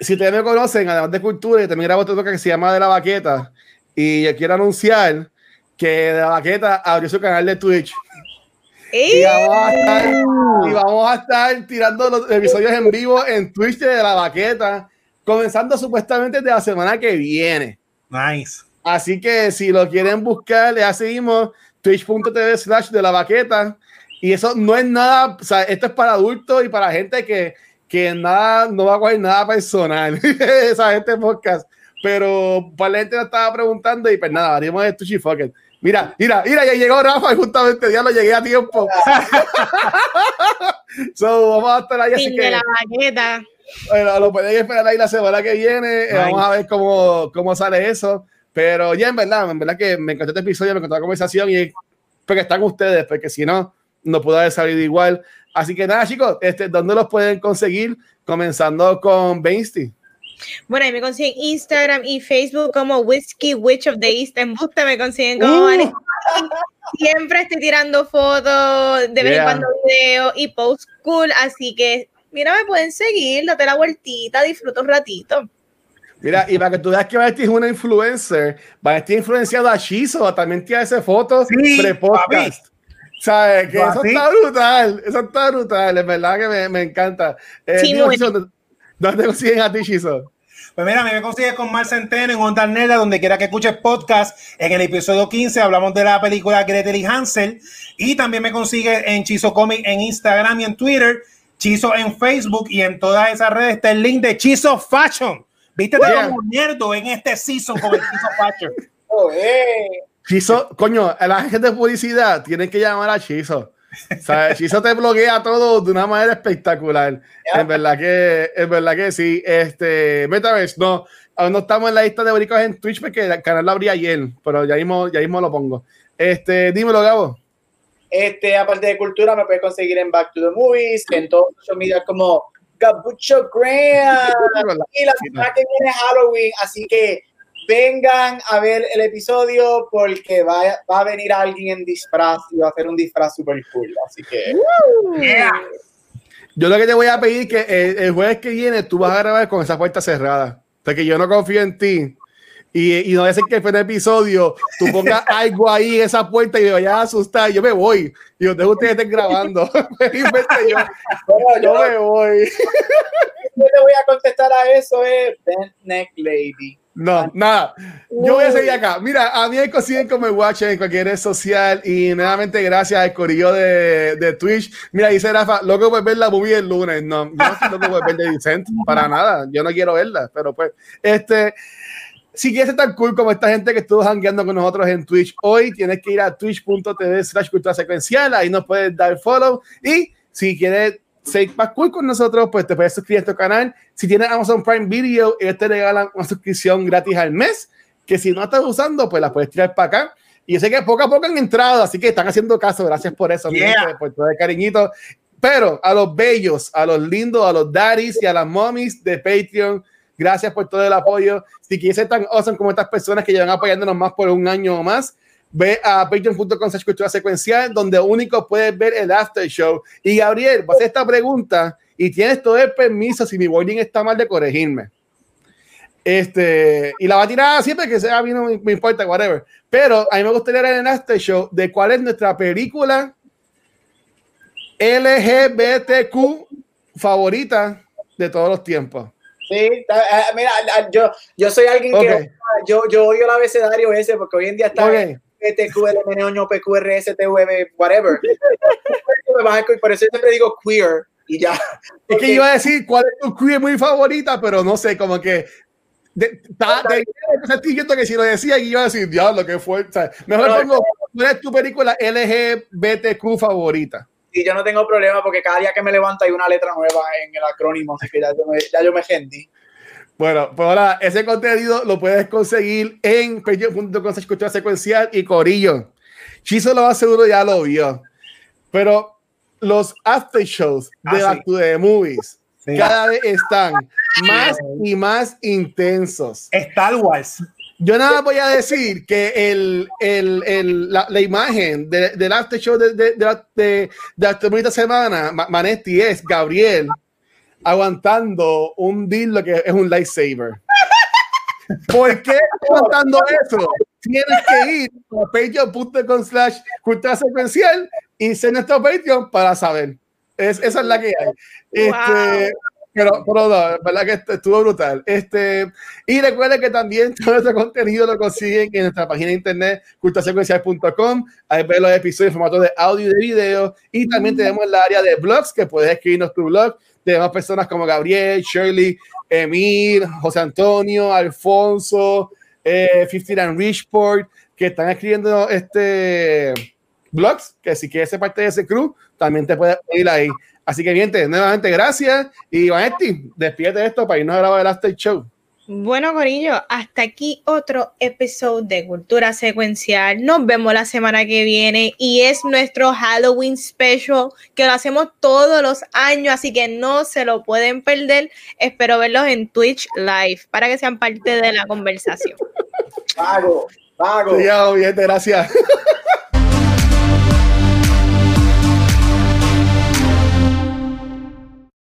si ustedes me conocen, además de cultura, yo también grabo otro que se llama De la Baqueta. Y yo quiero anunciar que De la Baqueta abrió su canal de Twitch. Y vamos a estar, y vamos a estar tirando los episodios en vivo en Twitch de La Baqueta, comenzando supuestamente de la semana que viene. Nice. Así que si lo quieren buscar, ya seguimos twitch.tv slash de la baqueta. Y eso no es nada, o sea, esto es para adultos y para gente que, que nada, no va a coger nada personal. Esa gente podcast. Pero para la gente nos estaba preguntando y pues nada, abrimos el Twitch y fuck it. Mira, mira, mira, ya llegó Rafa y justamente ya lo llegué a tiempo. so, vamos a estar ahí, así Fin que de la baqueta. bueno, lo pueden esperar ahí la semana que viene. Eh, Nice. Vamos a ver cómo, cómo sale eso. Pero ya en verdad, en verdad que me encantó este episodio, me encantó la conversación y porque están ustedes, porque si no, no pudo haber salido igual. Así que nada, chicos, este, ¿dónde los pueden conseguir? Comenzando con Bainsty. Bueno, ahí me consiguen Instagram y Facebook como Whiskey Witch of the East. En Busta me consiguen como uh. Siempre estoy tirando fotos, de vez en cuando video y post cool. Así que, mira, me pueden seguir, date la vueltita, disfruta un ratito. Mira, y para que tú veas que Vanesti es una influencer, Vanesti ha influenciado a Shizo, también tiene fotos sí, pre-podcast. ¿Sabes? Que eso está brutal, eso está brutal, es verdad que me, me encanta. Eh, sí, ¿dónde, ¿Dónde consiguen a ti, Shizo? Pues mira, a mí me consigues con Mar Centeno en Onda Nera, donde quiera que escuches podcast. En el episodio 15 hablamos de la película Gretel y Hansel. Y también me consigues en Chizo Comic en Instagram y en Twitter. Chizo en Facebook y en todas esas redes está el link de Chizo Fashion. Viste, te yeah. como en este season con el Chizo Fashion. Oh, Chizo, coño, la gente de publicidad tienen que llamar a Chizo. ¿Sabes? Chizo te bloquea todo de una manera espectacular. En verdad que, en verdad que sí. Este, Metaverse, no, aún no estamos en la lista de boricos en Twitch porque el canal lo abrí ayer, pero ya mismo, ya mismo lo pongo. Este, dímelo, Gabo. Este, aparte de cultura, me puedes conseguir en Back to the Movies, en todos los medios como Gabucho Graham. y la semana que viene Halloween, así que vengan a ver el episodio porque va, va a venir alguien en disfraz y va a hacer un disfraz super cool. Así que. Yo lo que te voy a pedir que el, el, jueves que viene tú vas a grabar con esa puerta cerrada. Porque yo no confío en ti. Y, y no es que fue el episodio tú pongas algo ahí en esa puerta y me vayas a asustar. Yo me voy. Y dejo ustedes estén grabando. yo, yo, me voy. Yo le voy a contestar a eso, es Neck Lady. No, nada. Yo voy a seguir acá. Mira, a mí me consiguen como el Watch en cualquier red social y nuevamente gracias al corillo de, de Twitch. Mira, dice Rafa, loco por ver la movie el lunes. No, yo no estoy loco por ver de Vicente, para nada. Yo no quiero verla, pero pues, este, si quieres ser tan cool como esta gente que estuvo hangueando con nosotros en Twitch hoy, tienes que ir a twitch.tv slash cultura secuencial, ahí nos puedes dar follow y si quieres ser más cool con nosotros, pues te puedes suscribir a este canal. Si tienes Amazon Prime Video, ellos te regalan una suscripción gratis al mes, que si no estás usando, pues la puedes tirar para acá. Y yo sé que poco a poco han entrado, así que están haciendo caso. Gracias por eso, yeah. por todo el cariñito. Pero a los bellos, a los lindos, a los daddies y a las mommies de Patreon, gracias por todo el apoyo. Si quieres ser tan awesome como estas personas que llevan apoyándonos más por un año o más, ve a patreon.com cultura secuencial, donde único puedes ver el after show. Y Gabriel, vas a hacer esta pregunta y tienes todo el permiso, si mi boarding está mal, de corregirme. Este, y la va a tirar siempre que sea bien, no me importa, whatever. Pero a mí me gustaría ver el after show de cuál es nuestra película LGBTQ favorita de todos los tiempos. Sí, eh, mira, yo, yo soy alguien okay. que yo, yo odio el abecedario ese porque hoy en día está okay. PTQLMNOño, PQRSTV, whatever. Por eso siempre digo queer y ya. Es que iba a decir cuál es tu queer muy favorita, pero no sé, como que de, ta, de, de, que si lo decía iba a decir, diablo, que fue. O sea, mejor no, pongo, ¿cuál es tu película LGBTQ favorita? Y yo no tengo problema porque cada día que me levanto hay una letra nueva en el acrónimo, así que ya yo me, ya yo me gendí. Bueno, pues ahora ese contenido lo puedes conseguir en patreon.com secuencial y Corillo. Chiso lo más seguro ya lo vio. Pero los after shows de ah, Back sí. to the Movies sí. cada vez están más y más intensos. Star Wars. Yo nada voy a decir que el, el, el, la, la, imagen del de, de after show de, de, de, de, de esta semana, Manetti, es Gabriel aguantando un deal que es un lightsaber. ¿Por qué aguantando eso? Tienes que ir a patreon.com slash cultura secuencial y ser nuestro Patreon para saber. Es, esa es la que hay. Este, pero, pero no, verdad que estuvo brutal. Este, y recuerden que también todo nuestro contenido lo consiguen en nuestra página de internet culturasecuencial.com. Ahí ven los episodios en formato de audio y de video. Y también tenemos el área de blogs que puedes escribirnos tu blog tenemos personas como Gabriel, Shirley, Emir, José Antonio, Alfonso, eh, 15 and Richport, que están escribiendo este blogs, que si quieres ser parte de ese crew, también te puedes ir ahí. Así que bien, nuevamente gracias y Vanetti, despídete de esto para irnos a grabar el After Show. Bueno, Corillo, hasta aquí otro episodio de Cultura Secuencial. Nos vemos la semana que viene y es nuestro Halloween special que lo hacemos todos los años, así que no se lo pueden perder. Espero verlos en Twitch Live para que sean parte de la conversación. Pago, pago. Sí, ya, bien, gracias.